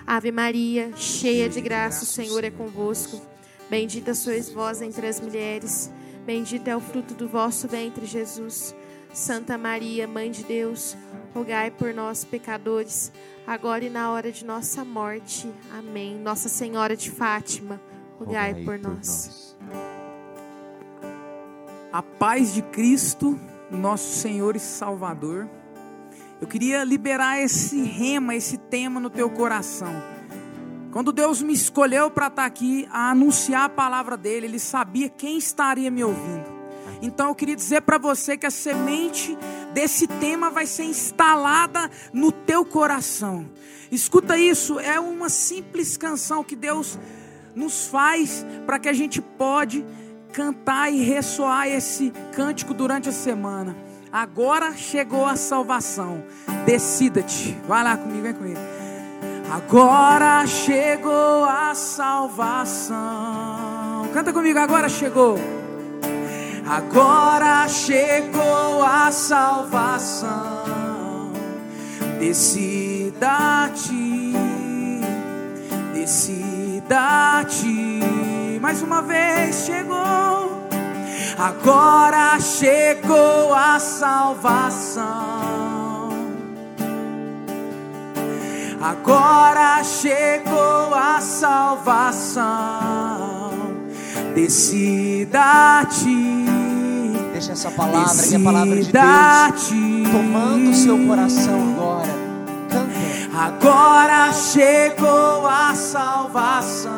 Ave Maria, cheia de graça, o Senhor é convosco. Bendita sois vós entre as mulheres, bendito é o fruto do vosso ventre, Jesus. Santa Maria, Mãe de Deus, rogai por nós, pecadores, agora e na hora de nossa morte. Amém. Nossa Senhora de Fátima, rogai, Rogai por, nós. A paz de Cristo, nosso Senhor e Salvador. Eu queria liberar esse rema, esse tema no teu coração. Quando Deus me escolheu para estar aqui a anunciar a palavra dele, ele sabia quem estaria me ouvindo. Então eu queria dizer para você que a semente desse tema vai ser instalada no teu coração. Escuta isso, é uma simples canção que Deus nos faz para que a gente pode cantar e ressoar esse cântico durante a semana. Agora chegou a salvação. Decida-te. Vai lá comigo, vem comigo. Agora chegou a salvação. Canta comigo, agora chegou. Agora chegou a salvação. Decida-te, decida-te. Mais uma vez chegou. Agora chegou a salvação. Agora chegou a salvação. Decida-te. Deixa essa palavra, que é a palavra de Deus, tomando o seu coração agora. Canta. Agora chegou a salvação.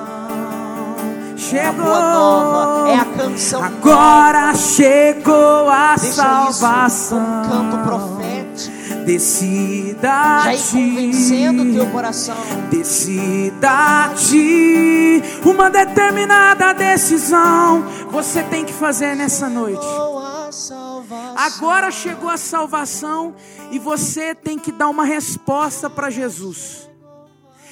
chegou. boa nova, é a canção Agora chegou a Deixa salvação. isso como canto profético. Decida Já ir convencendo o teu coração. Decida ti uma determinada decisão você tem que fazer nessa noite. Agora chegou a salvação e você tem que dar uma resposta para Jesus.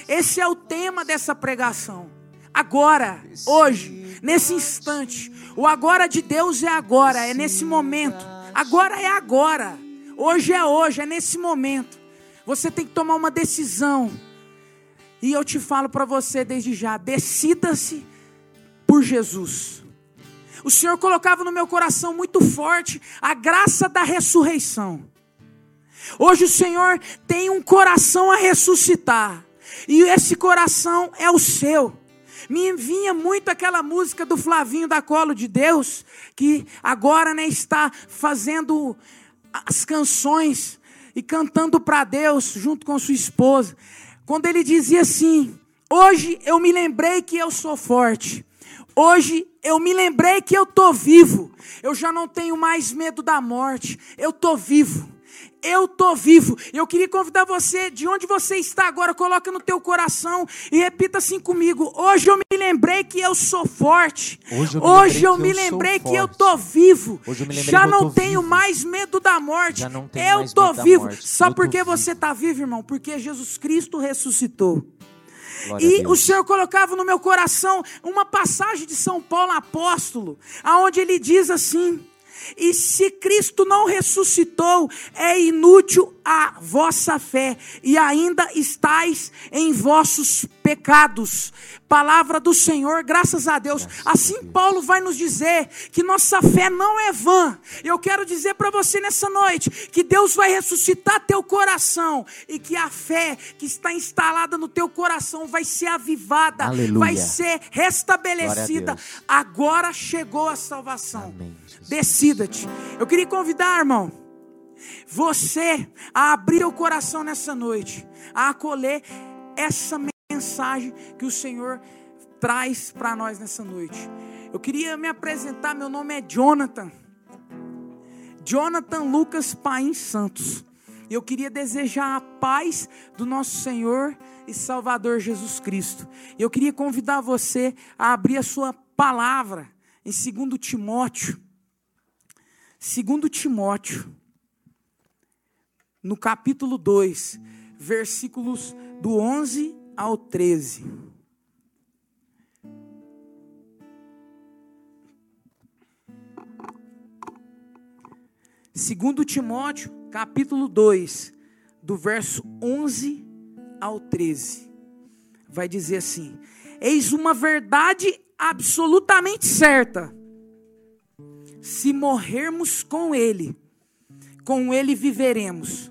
Esse é o tema dessa pregação. Agora, hoje, nesse instante. O agora de Deus é agora, é nesse momento. Agora é agora. Hoje é hoje, é nesse momento. Você tem que tomar uma decisão. E eu te falo para você desde já: decida-se por Jesus. O Senhor colocava no meu coração muito forte a graça da ressurreição. Hoje o Senhor tem um coração a ressuscitar, e esse coração é o seu. Me vinha muito aquela música do Flavinho da Colo de Deus, que agora né, está fazendo as canções e cantando para Deus junto com sua esposa. Quando ele dizia assim: Hoje eu me lembrei que eu sou forte. Hoje eu me lembrei que eu tô vivo. Eu já não tenho mais medo da morte. Eu tô vivo. Eu tô vivo. Eu queria convidar você, de onde você está agora, coloca no teu coração e repita assim comigo. Hoje eu me lembrei que eu sou forte. Hoje eu me lembrei que eu lembrei que eu tô vivo. Já não tenho vivo. mais medo da morte. Eu tô vivo. morte. Sabe Eu por tô que vivo. você está vivo, irmão? Porque Jesus Cristo ressuscitou. Glória E o Senhor colocava no meu coração uma passagem de São Paulo apóstolo, aonde ele diz assim: E se Cristo não ressuscitou, é inútil a vossa fé, e ainda estáis em vossos pecados. Palavra do Senhor, graças a Deus. Assim Paulo vai nos dizer que nossa fé não é vã. Eu quero dizer para você nessa noite que Deus vai ressuscitar teu coração e que a fé que está instalada no teu coração vai ser avivada, Aleluia. vai ser restabelecida. Agora chegou a salvação. Amém. Decida-te. Eu queria convidar, irmão, você a abrir o coração nessa noite, a acolher essa mensagem que o Senhor traz para nós nessa noite. Eu queria me apresentar, meu nome é Jonathan. Jonathan Lucas Paim Santos. Eu queria desejar a paz do nosso Senhor e Salvador Jesus Cristo. Eu queria convidar você a abrir a sua palavra em 2 Timóteo. 2 Timóteo, no capítulo 2, versículos do 11 ao 13. Segundo Timóteo, capítulo 2, do verso 11 ao 13. Vai dizer assim: Eis uma verdade absolutamente certa. Se morrermos com ele, com ele viveremos.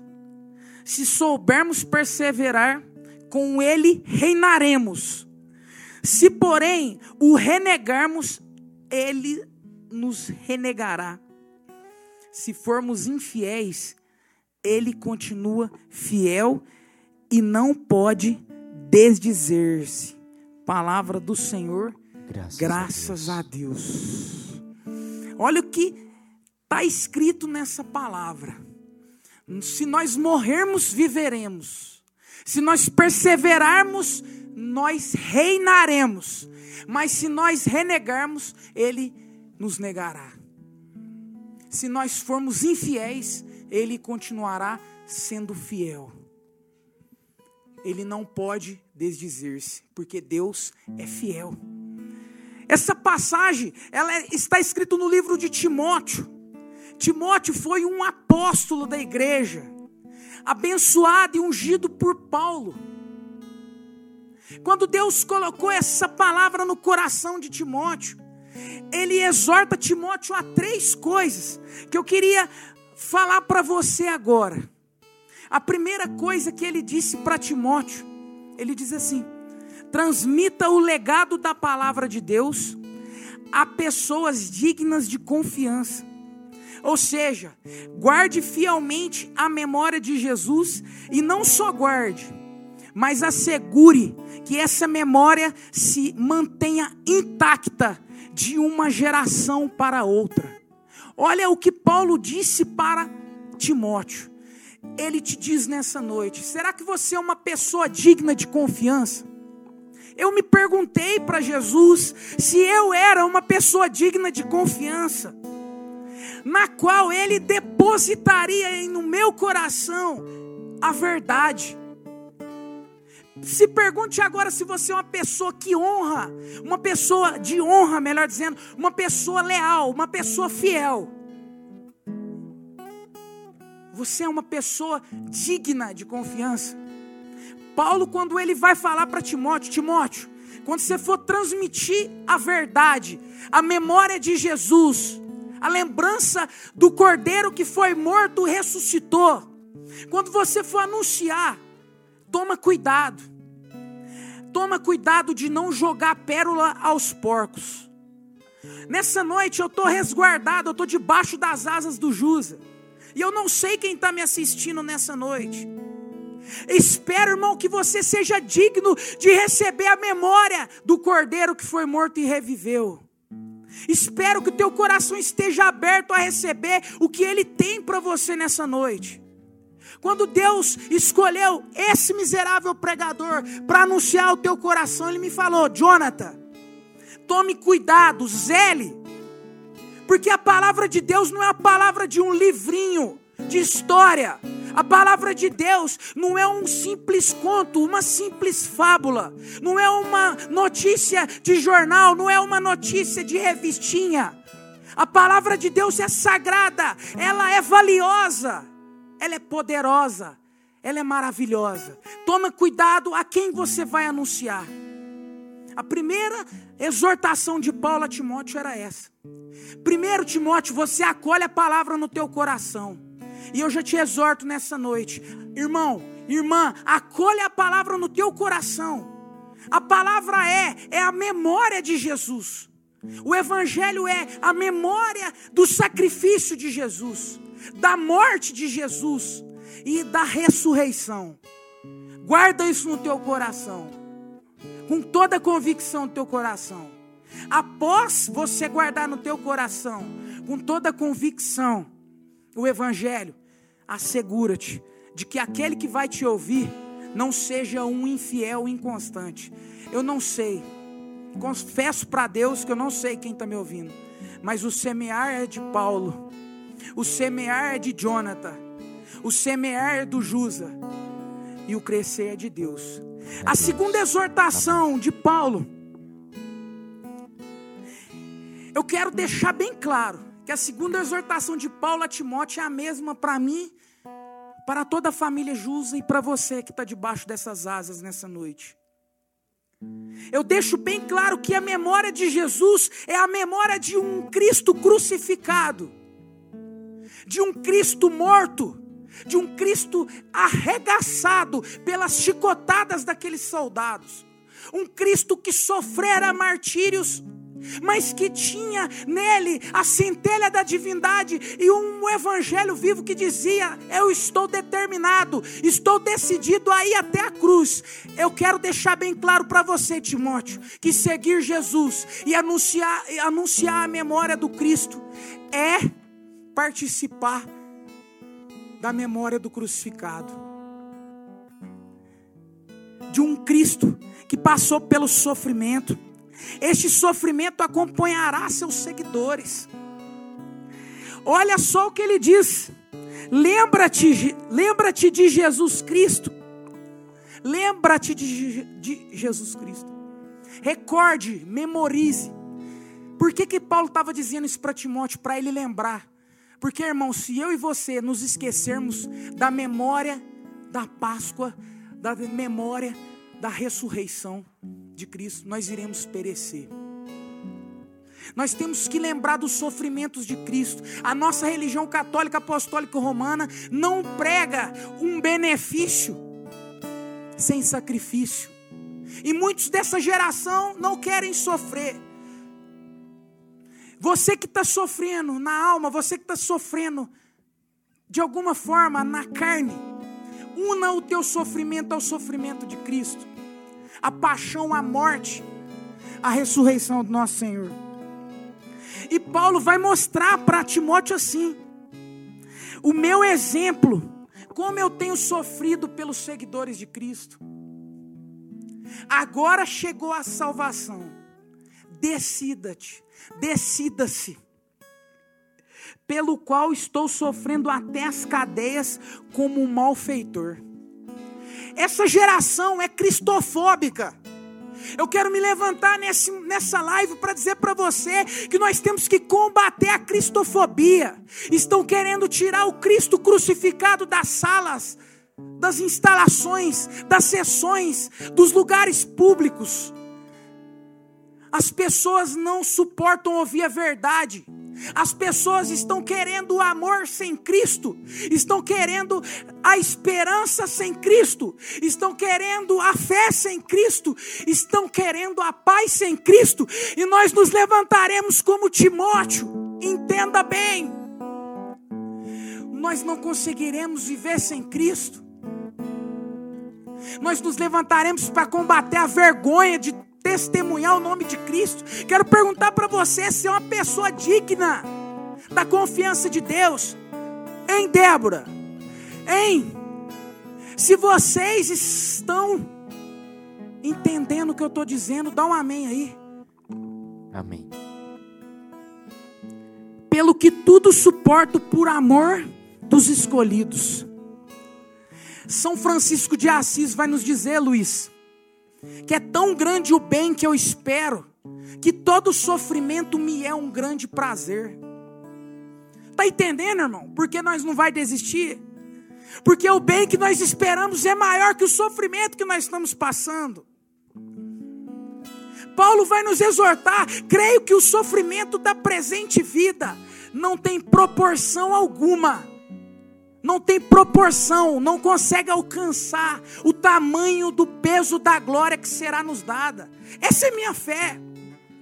Se soubermos perseverar, com ele reinaremos. Se, porém, o renegarmos, ele nos renegará. Se formos infiéis, ele continua fiel e não pode desdizer-se. Palavra do Senhor, Graças, graças a a Deus. Olha o que está escrito nessa palavra. Se nós morrermos, viveremos. Se nós perseverarmos, nós reinaremos. Mas se nós renegarmos, Ele nos negará. Se nós formos infiéis, Ele continuará sendo fiel. Ele não pode desdizer-se, porque Deus é fiel. Essa passagem, ela é- está escrita no livro de Timóteo. Timóteo foi um apóstolo da igreja, abençoado e ungido por Paulo. Quando Deus colocou essa palavra no coração de Timóteo, ele exorta Timóteo a três coisas que eu queria falar para você agora. A primeira coisa que ele disse para Timóteo, ele diz assim: transmita o legado da palavra de Deus a pessoas dignas de confiança. Ou seja, guarde fielmente a memória de Jesus e não só guarde, mas assegure que essa memória se mantenha intacta de uma geração para outra. Olha o que Paulo disse para Timóteo. Ele te diz nessa noite: será que você é uma pessoa digna de confiança? Eu me perguntei para Jesus se eu era uma pessoa digna de confiança, na qual Ele depositaria no meu coração a verdade. Se pergunte agora se você é uma pessoa que honra, uma pessoa de honra, melhor dizendo, uma pessoa leal, uma pessoa fiel. Você é uma pessoa digna de confiança. Paulo, quando ele vai falar para Timóteo, Timóteo, quando você for transmitir a verdade, a memória de Jesus, a lembrança do cordeiro que foi morto ressuscitou, quando você for anunciar, toma cuidado. Toma cuidado de não jogar pérola aos porcos. Nessa noite eu estou resguardado, eu estou debaixo das asas do Jusa. E eu não sei quem está me assistindo nessa noite. Espero, irmão, que você seja digno de receber a memória do cordeiro que foi morto e reviveu. Espero que o teu coração esteja aberto a receber o que ele tem para você nessa noite. Quando Deus escolheu esse miserável pregador para anunciar o teu coração, ele me falou: Jonathan, tome cuidado, zele, porque a palavra de Deus não é a palavra de um livrinho de história. A palavra de Deus não é um simples conto, uma simples fábula, não é uma notícia de jornal, não é uma notícia de revistinha. A palavra de Deus é sagrada, ela é valiosa, ela é poderosa, ela é maravilhosa. Toma cuidado a quem você vai anunciar. A primeira exortação de Paulo a Timóteo era essa. Primeiro, Timóteo, você acolhe a palavra no teu coração. E eu já te exorto nessa noite, irmão, irmã, acolha a palavra no teu coração. A palavra é é a memória de Jesus. O evangelho é a memória do sacrifício de Jesus, da morte de Jesus e da ressurreição. Guarda isso no teu coração. Com toda a convicção no teu coração. Após você guardar no teu coração, com toda a convicção, o Evangelho, assegura-te de que aquele que vai te ouvir não seja um infiel inconstante. Eu não sei, confesso para Deus que eu não sei quem está me ouvindo, mas o semear é de Paulo, o semear é de Jonathan, o semear é do Jusa e o crescer é de Deus. A segunda exortação de Paulo, eu quero deixar bem claro que a segunda exortação de Paulo a Timóteo é a mesma para mim, para toda a família Jusa e para você que está debaixo dessas asas nessa noite. Eu deixo bem claro que a memória de Jesus é a memória de um Cristo crucificado, de um Cristo morto, de um Cristo arregaçado pelas chicotadas daqueles soldados, um Cristo que sofrera martírios mas que tinha nele a centelha da divindade e um evangelho vivo que dizia: Eu estou determinado, estou decidido a ir até a cruz. Eu quero deixar bem claro para você, Timóteo, que seguir Jesus e anunciar, anunciar a memória do Cristo é participar da memória do crucificado. De um Cristo que passou pelo sofrimento este sofrimento acompanhará seus seguidores. Olha só o que ele diz. Lembra-te, lembra-te de Jesus Cristo. Lembra-te de, de, Jesus Cristo. Recorde, memorize. Por que, que Paulo estava dizendo isso para Timóteo? Para ele lembrar. Porque, irmão, se eu e você nos esquecermos da memória da Páscoa, da memória da ressurreição, de Cristo, nós iremos perecer. Nós temos que lembrar dos sofrimentos de Cristo. A nossa religião católica apostólica romana não prega um benefício sem sacrifício. E muitos dessa geração não querem sofrer. Você que está sofrendo na alma, você que está sofrendo de alguma forma na carne, Una o teu sofrimento ao sofrimento de Cristo. A paixão, a morte, a ressurreição do nosso Senhor. E Paulo vai mostrar para Timóteo assim: o meu exemplo, como eu tenho sofrido pelos seguidores de Cristo. Agora chegou a salvação. Decida-te, decida-se pelo qual estou sofrendo até as cadeias como um malfeitor. Essa geração é cristofóbica. Eu quero me levantar nesse, nessa live para dizer para você que nós temos que combater a cristofobia. Estão querendo tirar o Cristo crucificado das salas, das instalações, das sessões, dos lugares públicos. As pessoas não suportam ouvir a verdade. As pessoas estão querendo o amor sem Cristo, estão querendo a esperança sem Cristo, estão querendo a fé sem Cristo, estão querendo a paz sem Cristo, e nós nos levantaremos como Timóteo, entenda bem, nós não conseguiremos viver sem Cristo, nós nos levantaremos para combater a vergonha de testemunhar o nome de Cristo. Quero perguntar para você se é uma pessoa digna da confiança de Deus. Em Débora, em se vocês estão entendendo o que eu estou dizendo, dá um amém aí. Amém. Pelo que tudo suporto por amor dos escolhidos. São Francisco de Assis vai nos dizer, Luiz, que é tão grande o bem que eu espero, que todo sofrimento me é um grande prazer. Está entendendo, irmão? Porque nós não vai desistir? Porque o bem que nós esperamos é maior que o sofrimento que nós estamos passando. Paulo vai nos exortar, creio que o sofrimento da presente vida não tem proporção alguma não tem proporção, não consegue alcançar o tamanho do peso da glória que será nos dada. Essa é minha fé.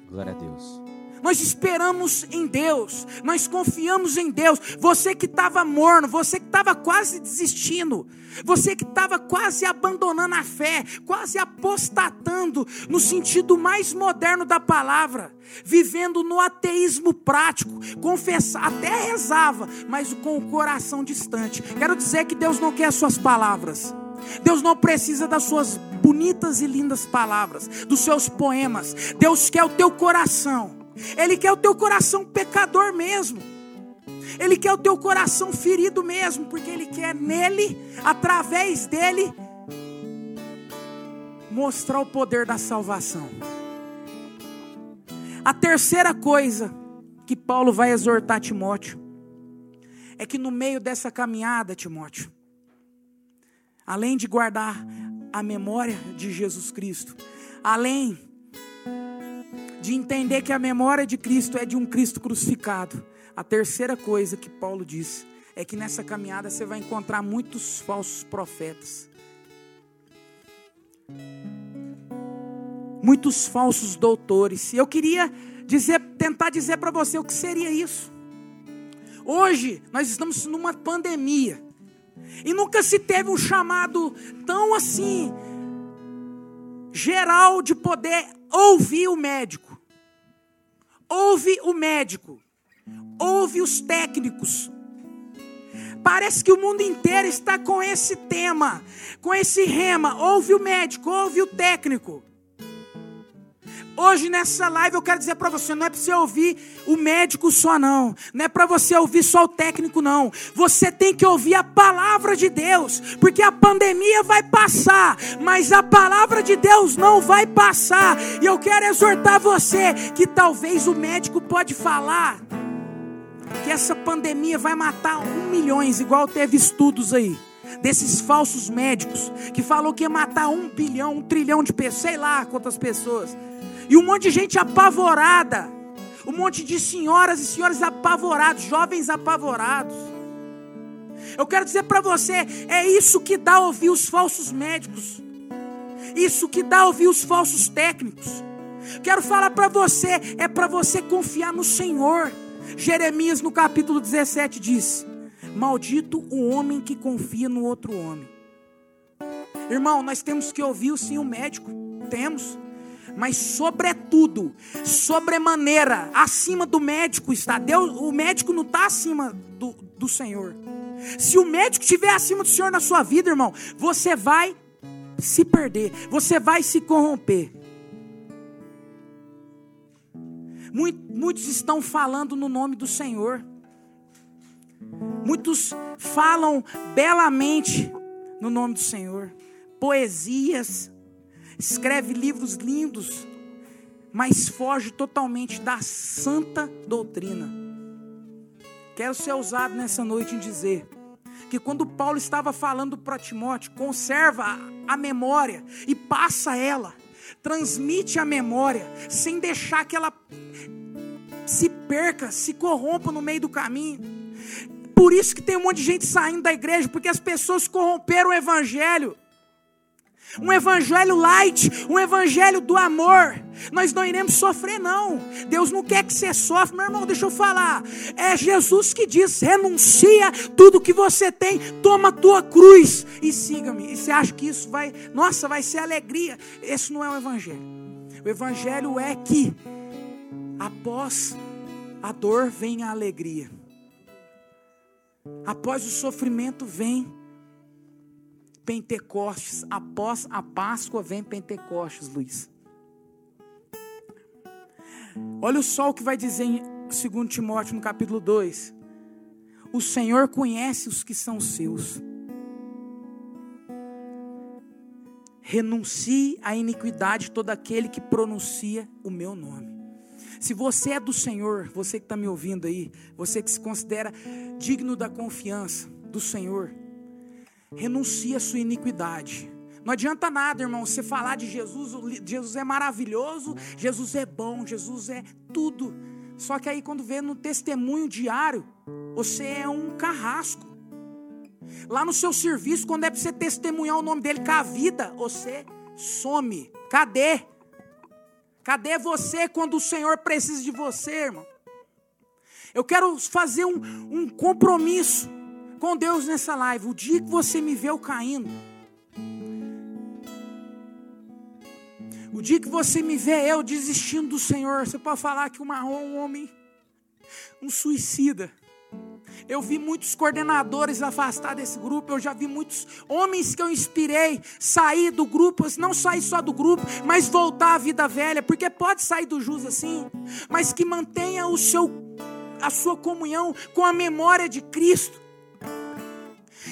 Glória a Deus. Nós esperamos em Deus, nós confiamos em Deus. Você que estava morno, você que estava quase desistindo, você que estava quase abandonando a fé, quase apostatando no sentido mais moderno da palavra, vivendo no ateísmo prático, confessar, até rezava, mas com o coração distante. Quero dizer que Deus não quer as suas palavras. Deus não precisa das suas bonitas e lindas palavras, dos seus poemas. Deus quer o teu coração. Ele quer o teu coração pecador mesmo. Ele quer o teu coração ferido mesmo, porque Ele quer nele, através dele, mostrar o poder da salvação. A terceira coisa que Paulo vai exortar Timóteo é que no meio dessa caminhada, Timóteo, além de guardar a memória de Jesus Cristo, além de entender que a memória de Cristo é de um Cristo crucificado. A terceira coisa que Paulo diz é que nessa caminhada você vai encontrar muitos falsos profetas. Muitos falsos doutores. Eu queria dizer, tentar dizer para você o que seria isso. Hoje nós estamos numa pandemia. E nunca se teve um chamado tão assim geral de poder ouvir o médico ouve o médico, ouve os técnicos. Parece que o mundo inteiro está com esse tema, com esse rema. Ouve o médico, ouve o técnico. Hoje nessa live eu quero dizer para você, não é para você ouvir o médico só não, não é para você ouvir só o técnico não. Você tem que ouvir a palavra de Deus, porque a pandemia vai passar, mas a palavra de Deus não vai passar. E eu quero exortar você que talvez o médico pode falar que essa pandemia vai matar um milhões, igual teve estudos aí desses falsos médicos que falou que ia matar um bilhão, um trilhão de pessoas, sei lá quantas pessoas. E um monte de gente apavorada. Um monte de senhoras e senhores apavorados, jovens apavorados. Eu quero dizer para você, é isso que dá ouvir os falsos médicos. Isso que dá ouvir os falsos técnicos. Quero falar para você, é para você confiar no Senhor. Jeremias no capítulo 17 diz: Maldito o homem que confia no outro homem. Irmão, nós temos que ouvir sim o médico. Temos. Mas sobretudo, sobremaneira, acima do médico está. Deus, o médico não está acima do, do Senhor. Se o médico estiver acima do Senhor na sua vida, irmão, você vai se perder, você vai se corromper. Muitos estão falando no nome do Senhor. Muitos falam belamente no nome do Senhor. Poesias, escreve livros lindos, mas foge totalmente da santa doutrina. Quero ser ousado nessa noite em dizer que quando Paulo estava falando para Timóteo, conserva a memória e passa ela, transmite a memória, sem deixar que ela se perca, se corrompa no meio do caminho. Por isso que tem um monte de gente saindo da igreja, porque as pessoas corromperam o evangelho. Um evangelho light, um evangelho do amor. Nós não iremos sofrer, não. Deus não quer que você sofra, meu irmão. Deixa eu falar. É Jesus que diz: renuncia tudo que você tem, toma a tua cruz e siga-me. E você acha que isso vai, nossa, vai ser alegria? Esse não é o evangelho. O evangelho é que após a dor vem a alegria. Após o sofrimento vem Pentecostes. Após a Páscoa vem Pentecostes, Luiz. Olha só o que vai dizer em 2 Timóteo no capítulo 2. O Senhor conhece os que são seus. Renuncie à iniquidade todo aquele que pronuncia o meu nome. Se você é do Senhor, você que está me ouvindo aí, você que se considera digno da confiança do Senhor, renuncie à sua iniquidade. Não adianta nada, irmão, você falar de Jesus, Jesus é maravilhoso, Jesus é bom, Jesus é tudo. Só que aí quando vê no testemunho diário, você é um carrasco. Lá no seu serviço, quando é para você testemunhar o nome dele com a vida, você some. Cadê? Cadê você quando o Senhor precisa de você, irmão? Eu quero fazer um, um compromisso com Deus nessa live. O dia que você me vê eu caindo, o dia que você me vê eu desistindo do Senhor, você pode falar que uma, um homem, um suicida. Eu vi muitos coordenadores afastar desse grupo, eu já vi muitos homens que eu inspirei sair do grupo, não sair só do grupo, mas voltar à vida velha, porque pode sair do jus assim, mas que mantenha o seu a sua comunhão com a memória de Cristo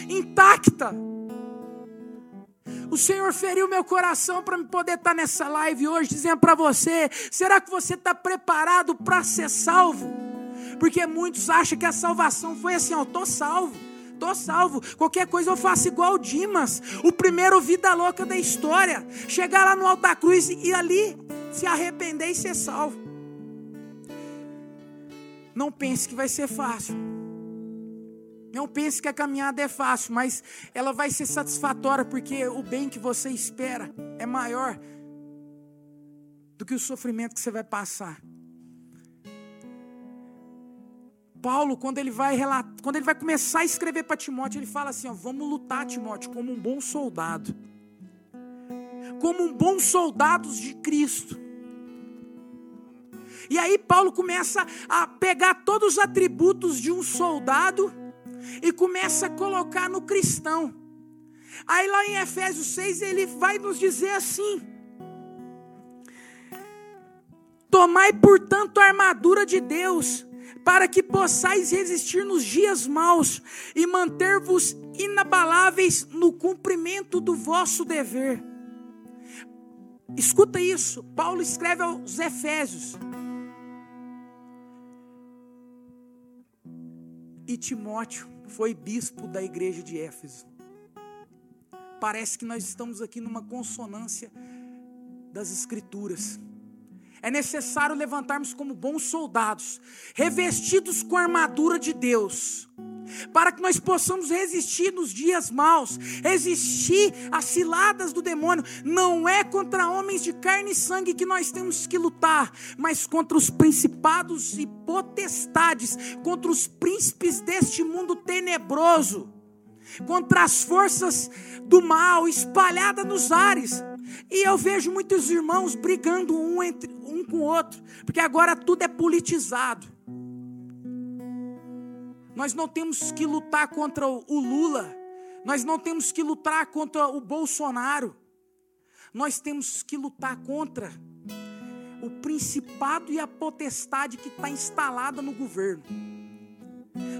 intacta. O Senhor feriu meu coração para me poder estar nessa live hoje, dizendo para você: será que você está preparado para ser salvo? Porque muitos acham que a salvação foi assim: ó, estou salvo, estou salvo. Qualquer coisa eu faço igual o Dimas, o primeiro vida louca da história. Chegar lá no alto da cruz e ali se arrepender e ser salvo. Não pense que vai ser fácil. Não pense que a caminhada é fácil, mas ela vai ser satisfatória porque o bem que você espera é maior do que o sofrimento que você vai passar. Paulo, quando ele vai relatar, quando ele vai começar a escrever para Timóteo, ele fala assim: ó, vamos lutar, Timóteo, como um bom soldado. Como um bom soldado de Cristo. E aí Paulo começa a pegar todos os atributos de um soldado e começa a colocar no cristão. Aí lá em Efésios 6 ele vai nos dizer assim: Tomai, portanto, a armadura de Deus, para que possais resistir nos dias maus e manter-vos inabaláveis no cumprimento do vosso dever. Escuta isso, Paulo escreve aos Efésios. E Timóteo foi bispo da igreja de Éfeso. Parece que nós estamos aqui numa consonância das Escrituras. É necessário levantarmos como bons soldados, revestidos com a armadura de Deus, para que nós possamos resistir nos dias maus, resistir às ciladas do demônio. Não é contra homens de carne e sangue que nós temos que lutar, mas contra os principados e potestades, contra os príncipes deste mundo tenebroso. contra as forças do mal espalhadas nos ares. E eu vejo muitos irmãos brigando um, entre, um com o outro, porque agora tudo é politizado. Nós não temos que lutar contra o Lula, nós não temos que lutar contra o Bolsonaro, nós temos que lutar contra o principado e a potestade que está instalada no governo.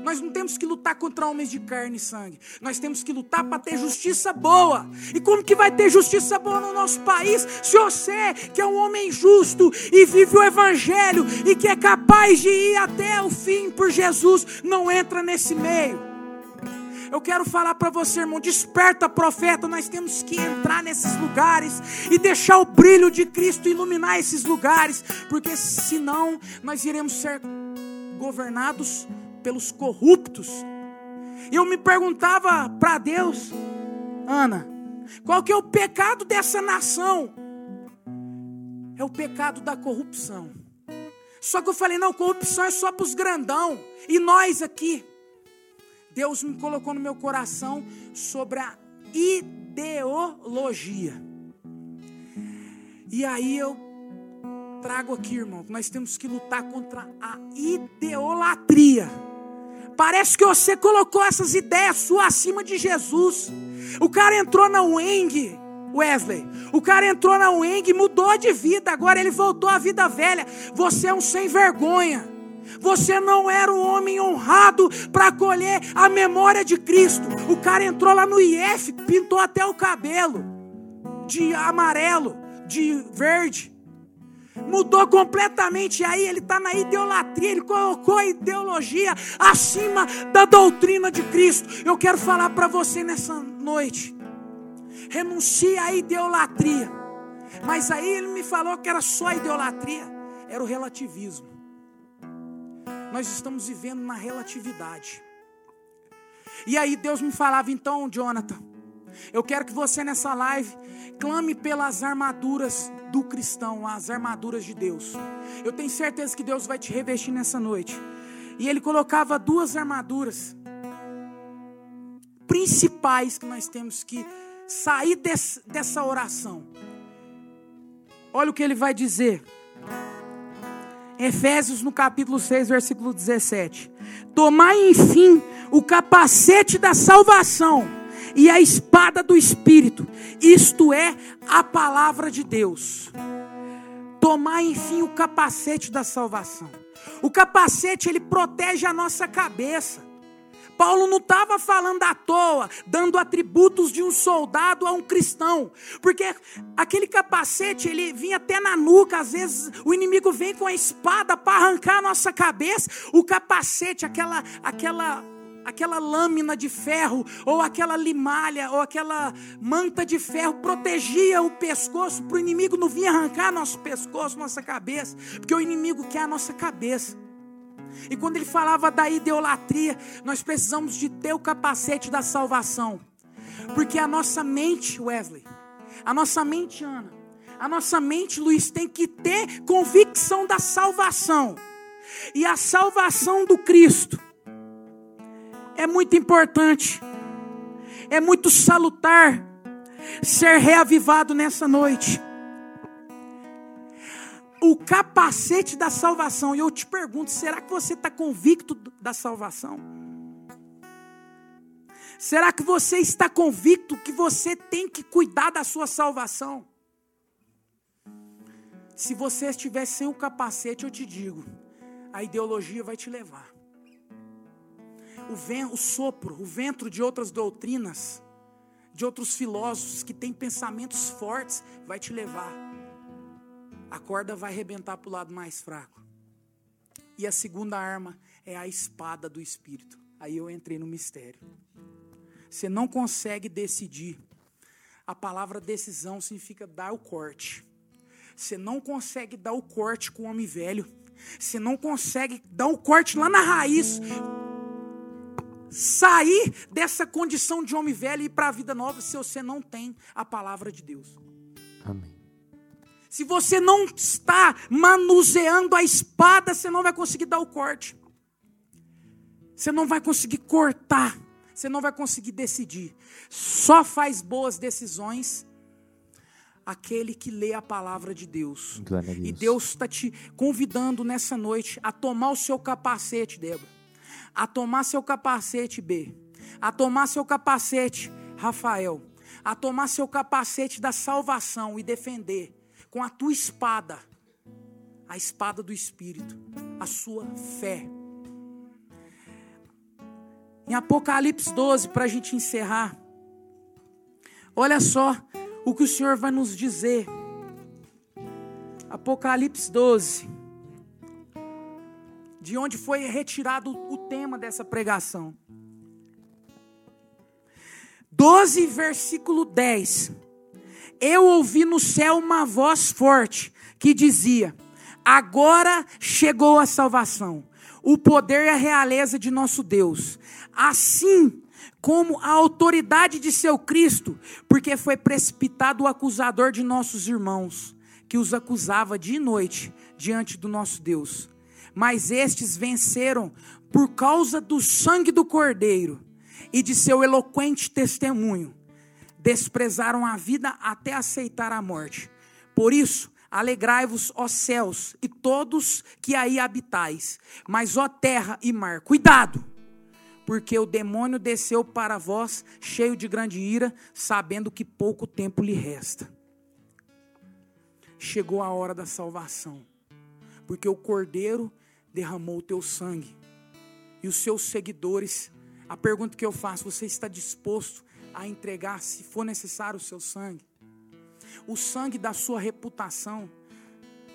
Nós não temos que lutar contra homens de carne e sangue. Nós temos que lutar para ter justiça boa. E como que vai ter justiça boa no nosso país se você, que é um homem justo e vive o evangelho e que é capaz de ir até o fim por Jesus, não entra nesse meio? Eu quero falar para você, irmão, desperta profeta, nós temos que entrar nesses lugares e deixar o brilho de Cristo iluminar esses lugares, porque senão nós iremos ser governados pelos corruptos. E eu me perguntava para Deus, Ana, qual que é o pecado dessa nação? É o pecado da corrupção. Só que eu falei, não, corrupção é só para os grandão. E nós aqui. Deus me colocou no meu coração sobre a ideologia. E aí eu trago aqui, irmão, que nós temos que lutar contra a idolatria. Parece que você colocou essas ideias suas acima de Jesus. O cara entrou na UENG, Wesley. O cara entrou na UENG, mudou de vida, agora ele voltou à vida velha. Você é um sem vergonha. Você não era um homem honrado para colher a memória de Cristo. O cara entrou lá no IF, pintou até o cabelo de amarelo, de verde mudou completamente. E aí ele está na idolatria, ele colocou a ideologia acima da doutrina de Cristo. Eu quero falar para você nessa noite: renuncie à idolatria. Mas aí ele me falou que era só idolatria, era o relativismo. Nós estamos vivendo na relatividade. E aí Deus me falava, então, Jonathan, eu quero que você nessa live clame pelas armaduras do cristão, as armaduras de Deus. Eu tenho certeza que Deus vai te revestir nessa noite. E ele colocava duas armaduras principais que nós temos que sair desse, dessa oração. Olha o que ele vai dizer. Efésios no capítulo 6, versículo 17. Tomai, enfim, o capacete da salvação e a espada do Espírito, isto é, a palavra de Deus. Tomar, enfim, o capacete da salvação. O capacete, ele protege a nossa cabeça. Paulo não estava falando à toa, dando atributos de um soldado a um cristão, porque aquele capacete ele vinha até na nuca, às vezes o inimigo vem com a espada para arrancar a nossa cabeça. O capacete, aquela aquela aquela lâmina de ferro, ou aquela limalha, ou aquela manta de ferro protegia o pescoço para o inimigo não vir arrancar nosso pescoço, nossa cabeça, porque o inimigo quer a nossa cabeça. E quando ele falava da idolatria, nós precisamos de ter o capacete da salvação, porque a nossa mente, Wesley, a nossa mente, Ana, a nossa mente, Luiz, tem que ter convicção da salvação. E a salvação do Cristo é muito importante, é muito salutar ser reavivado nessa noite. O capacete da salvação, e eu te pergunto: será que você está convicto da salvação? Será que você está convicto que você tem que cuidar da sua salvação? Se você estiver sem o capacete, eu te digo, a ideologia vai te levar o, vento, o sopro, o vento de outras doutrinas, de outros filósofos que têm pensamentos fortes, vai te levar. A corda vai arrebentar para o lado mais fraco. E a segunda arma é a espada do Espírito. Aí eu entrei no mistério. Você não consegue decidir. A palavra decisão significa dar o corte. Você não consegue dar o corte com o homem velho. Você não consegue dar o corte lá na raiz sair dessa condição de homem velho e ir para a vida nova se você não tem a palavra de Deus. Amém. Se você não está manuseando a espada, você não vai conseguir dar o corte. Você não vai conseguir cortar. você não vai conseguir decidir. Só faz boas decisões aquele que lê a palavra de Deus. Deus. E Deus está te convidando nessa noite a tomar o seu capacete, Débora. A tomar seu capacete, B. A tomar seu capacete, Rafael. A tomar seu capacete da salvação e defender com a tua espada, a espada do Espírito, a sua fé. Em Apocalipse 12, para a gente encerrar, olha só o que o Senhor vai nos dizer. Apocalipse 12, de onde foi retirado o tema dessa pregação. 12, versículo 10. Eu ouvi no céu uma voz forte que dizia: Agora chegou a salvação, o poder e a realeza de nosso Deus. Assim como a autoridade de seu Cristo, porque foi precipitado o acusador de nossos irmãos, que os acusava de noite diante do nosso Deus. Mas estes venceram por causa do sangue do Cordeiro e de seu eloquente testemunho. Desprezaram a vida até aceitar a morte. Por isso, alegrai-vos, ó céus, e todos que aí habitais. Mas, ó terra e mar, cuidado! porque o demônio desceu para vós cheio de grande ira, sabendo que pouco tempo lhe resta. Chegou a hora da salvação, porque o Cordeiro derramou o teu sangue, e os seus seguidores, a pergunta que eu faço, você está disposto a entregar, se for necessário, o seu sangue? O sangue da sua reputação,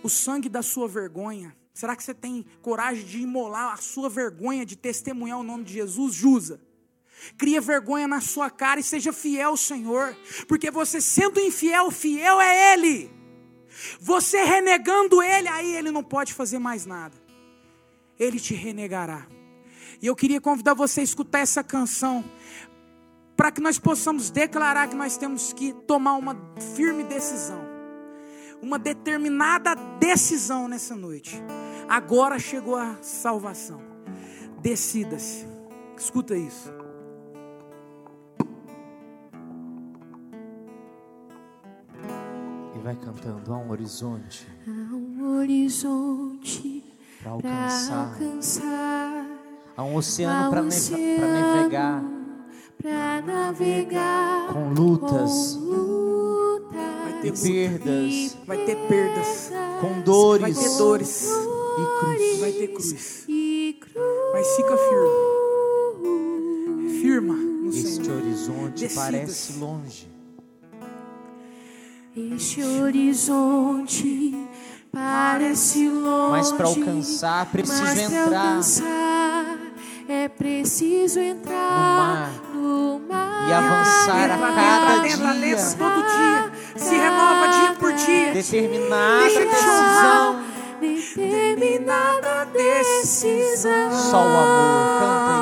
o sangue da sua vergonha, Será que você tem coragem de imolar a sua vergonha de testemunhar o nome de Jesus? Jusa. Cria vergonha na sua cara e seja fiel ao Senhor, porque você sendo infiel, fiel é Ele. Você renegando Ele, aí Ele não pode fazer mais nada. Ele te renegará. E eu queria convidar você a escutar essa canção, para que nós possamos declarar que nós temos que tomar uma firme decisão, uma determinada decisão nessa noite. Agora chegou a salvação. Decida-se. Escuta isso. E vai cantando há um horizonte. Há um horizonte para alcançar. alcançar. Há um oceano para navegar. Para navegar. Com lutas. Com lutas. Vai ter perdas. Vai ter perdas. Com dores. Vai ter dores e cruz. Vai ter cruz. E cruz. Mas fica firme. Firma no Este Senhor. horizonte Decida-se. parece longe. Este horizonte parece longe. Mas para alcançar, preciso mas pra entrar alcançar, é preciso entrar no mar, e avançar a cada dia. todo dia. Se renova dia por dia. Determinada decisão. determinada decisão. Só o amor, canta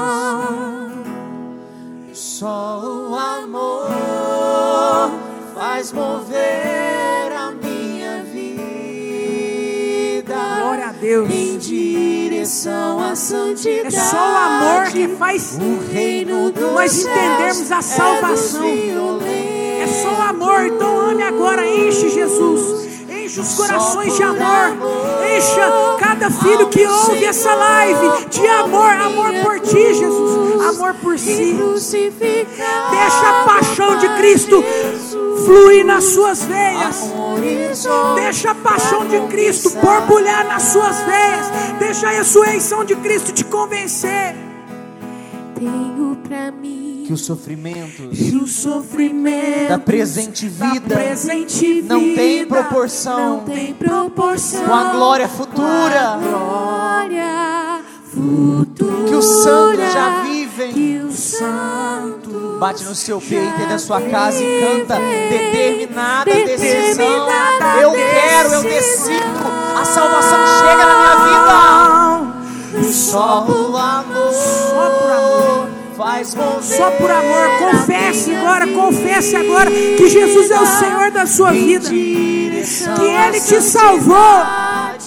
isso. Só o amor faz mover Deus. Em direção à santidade. É só o amor que faz o reino dos nós entendermos a salvação. É só o amor. Então ame agora, enche Jesus. Os corações de amor. Encha cada filho que ouve essa live de amor. Amor por ti, Jesus. Amor por si. Deixa a paixão de Cristo fluir nas suas veias. Deixa a paixão de Cristo borbulhar nas suas veias. Deixa a ressurreição de Cristo te convencer. Tenho pra mim que os sofrimentos que o sofrimento da presente Da vida presente não tem vida proporção não tem proporção com a glória futura glória futura que os santos já vivem. santo Bate no seu peito e na sua casa e canta determinada decisão. Eu quero, eu decido. A salvação chega na minha vida. Só o amor, Só por amor. confesse agora, confesse agora que Jesus é o Senhor da sua vida, que Ele te salvou,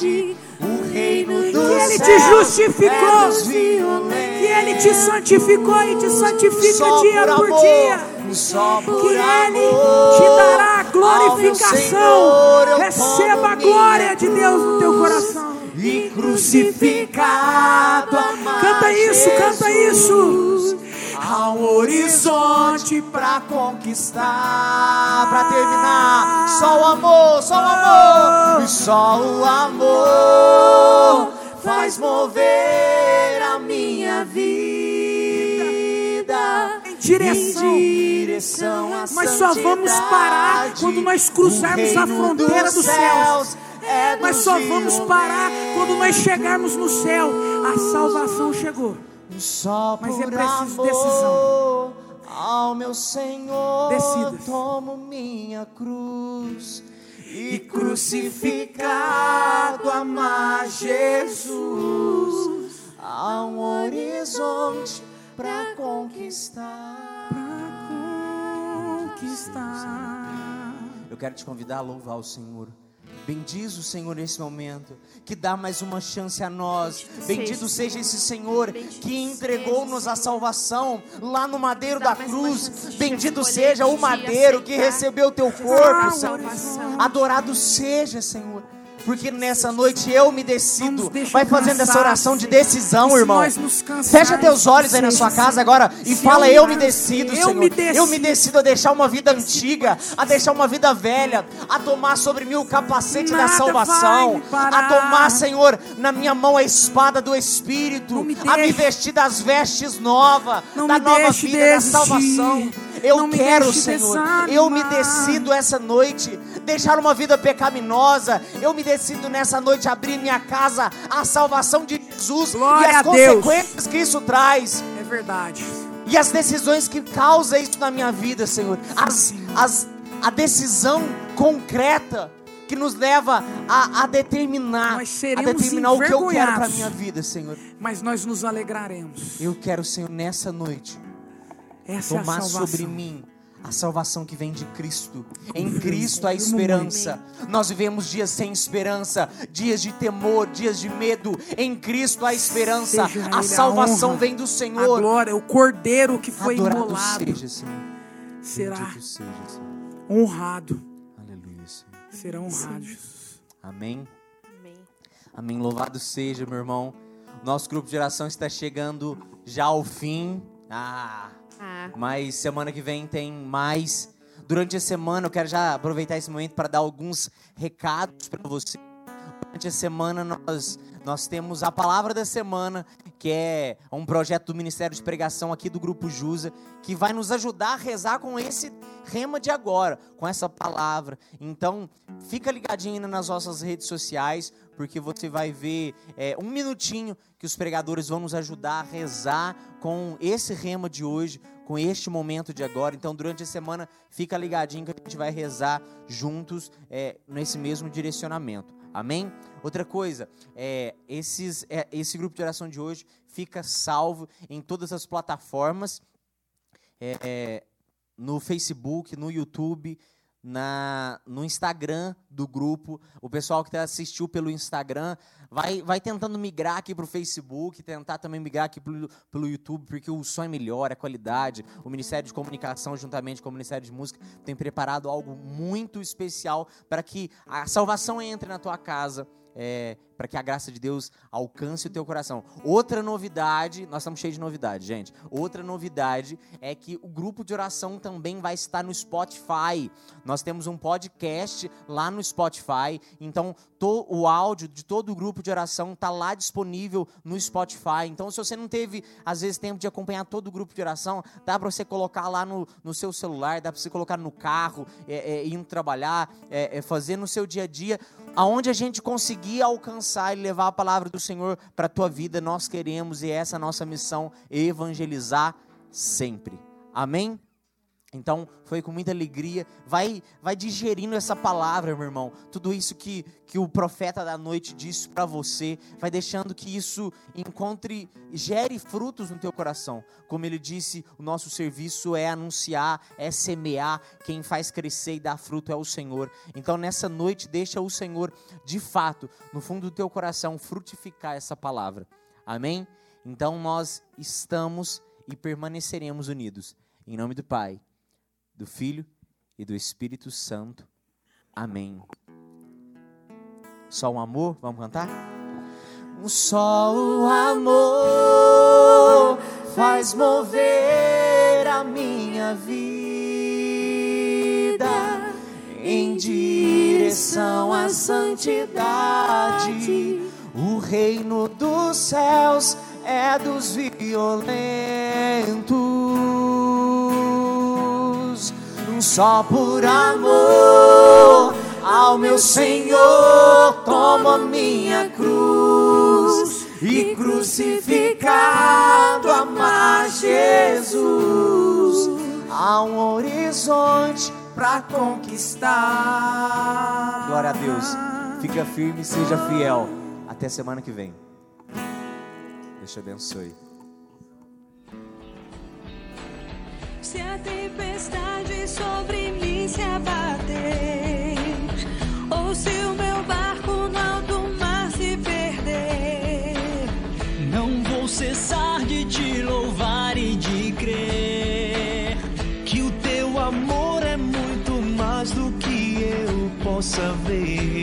que Ele te justificou, é que Ele te santificou e te santifica dia por dia. Que Ele te dará meu glorificação. Receba a glória de Deus no teu coração. E crucificado Canta isso, canta isso. Há um horizonte pra conquistar Pra terminar Só o amor, só o amor E só o amor Faz mover a minha vida Em direção. Em direção à Mas só vamos parar quando nós cruzarmos a fronteira dos céus. é Mas dos só vamos parar quando nós chegarmos no céu. A salvação chegou. Só Mas por é preciso decisão. Ao meu Senhor Decida-se. tomo minha cruz e crucificado amar Jesus há um horizonte para conquistar. Conquistar. Eu quero te convidar a louvar o Senhor. Bendiz o Senhor nesse momento, que dá mais uma chance a nós. Bendito seja esse Senhor que entregou-nos a salvação lá no madeiro da cruz. Bendito seja o madeiro que recebeu o teu corpo, Senhor. Adorado seja, Senhor. Porque nessa noite eu me decido. Vai fazendo essa oração de decisão, irmão. Fecha teus olhos aí na sua casa agora e fala: eu me decido, Senhor. Eu me decido. a deixar uma vida antiga, a deixar uma vida velha, a tomar sobre mim o capacete da salvação, a tomar, Senhor, na minha mão a espada do Espírito, a me vestir das vestes novas, da nova vida, da salvação. Eu Não quero, Senhor, desanimar. eu me decido essa noite deixar uma vida pecaminosa. Eu me decido nessa noite abrir minha casa à salvação de Jesus Glória e as Deus. consequências que isso traz. É verdade. E as decisões que causa isso na minha vida, Senhor. As, as, a decisão concreta que nos leva a, a determinar, a determinar o que eu quero para minha vida, Senhor. Mas nós nos alegraremos. Eu quero, Senhor, nessa noite Essa é tomar salvação. sobre mim a salvação que vem de Cristo. Em Cristo há esperança. Nós vivemos dias sem esperança, dias de temor, dias de medo. Em Cristo há esperança. A a salvação honra, vem do A Senhor. glória, o cordeiro que foi Adorado imolado seja, Senhor. será seja, Senhor. honrado. Aleluia, Senhor. Será honrado, Jesus. Amém. Amém. Amém. Louvado seja, meu irmão. Nosso grupo de oração está chegando já ao fim. Ah, Ah, mas semana que vem tem mais. Durante a semana, eu quero já aproveitar esse momento para dar alguns recados para você. Durante a semana, nós, nós temos a palavra da semana, que é um projeto do Ministério de Pregação aqui do Grupo Jusa, que vai nos ajudar a rezar com esse rema de agora, com essa palavra. Então, fica ligadinho nas nossas redes sociais, porque você vai ver é, um minutinho que os pregadores vão nos ajudar a rezar com esse rema de hoje, com este momento de agora. Então, durante a semana, fica ligadinho que a gente vai rezar juntos é, nesse mesmo direcionamento. Amém? Outra coisa, é, esses, é, esse grupo de oração de hoje fica salvo em todas as plataformas, é, é, no Facebook, no YouTube, na, no Instagram do grupo. O pessoal que assistiu pelo Instagram vai, vai tentando migrar aqui para o Facebook, tentar também migrar aqui pelo, pelo YouTube, porque o som é melhor, a qualidade. O Ministério de Comunicação, juntamente com o Ministério de Música, tem preparado algo muito especial para que a salvação entre na tua casa. É, para que a graça de Deus alcance o teu coração. Outra novidade, nós estamos cheios de novidade, gente. Outra novidade é que o grupo de oração também vai estar no Spotify. Nós temos um podcast lá no Spotify, então to, o áudio de todo o grupo de oração está lá disponível no Spotify. Então, se você não teve, às vezes, tempo de acompanhar todo o grupo de oração, dá para você colocar lá no, no seu celular, dá para você colocar no carro, é, é, indo trabalhar, é, é, fazer no seu dia a dia aonde a gente conseguir alcançar e levar a palavra do Senhor para a tua vida, nós queremos e essa é a nossa missão, evangelizar sempre. Amém? Então, foi com muita alegria. Vai, vai digerindo essa palavra, meu irmão. Tudo isso que, que o profeta da noite disse para você, vai deixando que isso encontre, gere frutos no teu coração. Como ele disse, o nosso serviço é anunciar, é semear. Quem faz crescer e dar fruto é o Senhor. Então, nessa noite, deixa o Senhor, de fato, no fundo do teu coração, frutificar essa palavra. Amém? Então nós estamos e permaneceremos unidos. Em nome do Pai, do Filho e do Espírito Santo. Amém. Só o amor, vamos cantar? Só o amor faz mover a minha vida em direção à santidade. O reino dos céus é dos violentos. Só por amor ao meu Senhor, toma minha cruz e crucificado amar Jesus. Há um horizonte para conquistar. Glória a Deus. Fica firme, seja fiel. Até semana que vem. Deus te abençoe. Se a tempestade sobre mim se abater, ou se o meu barco no alto mar se perder, não vou cessar de te louvar e de crer que o teu amor é muito mais do que eu possa ver.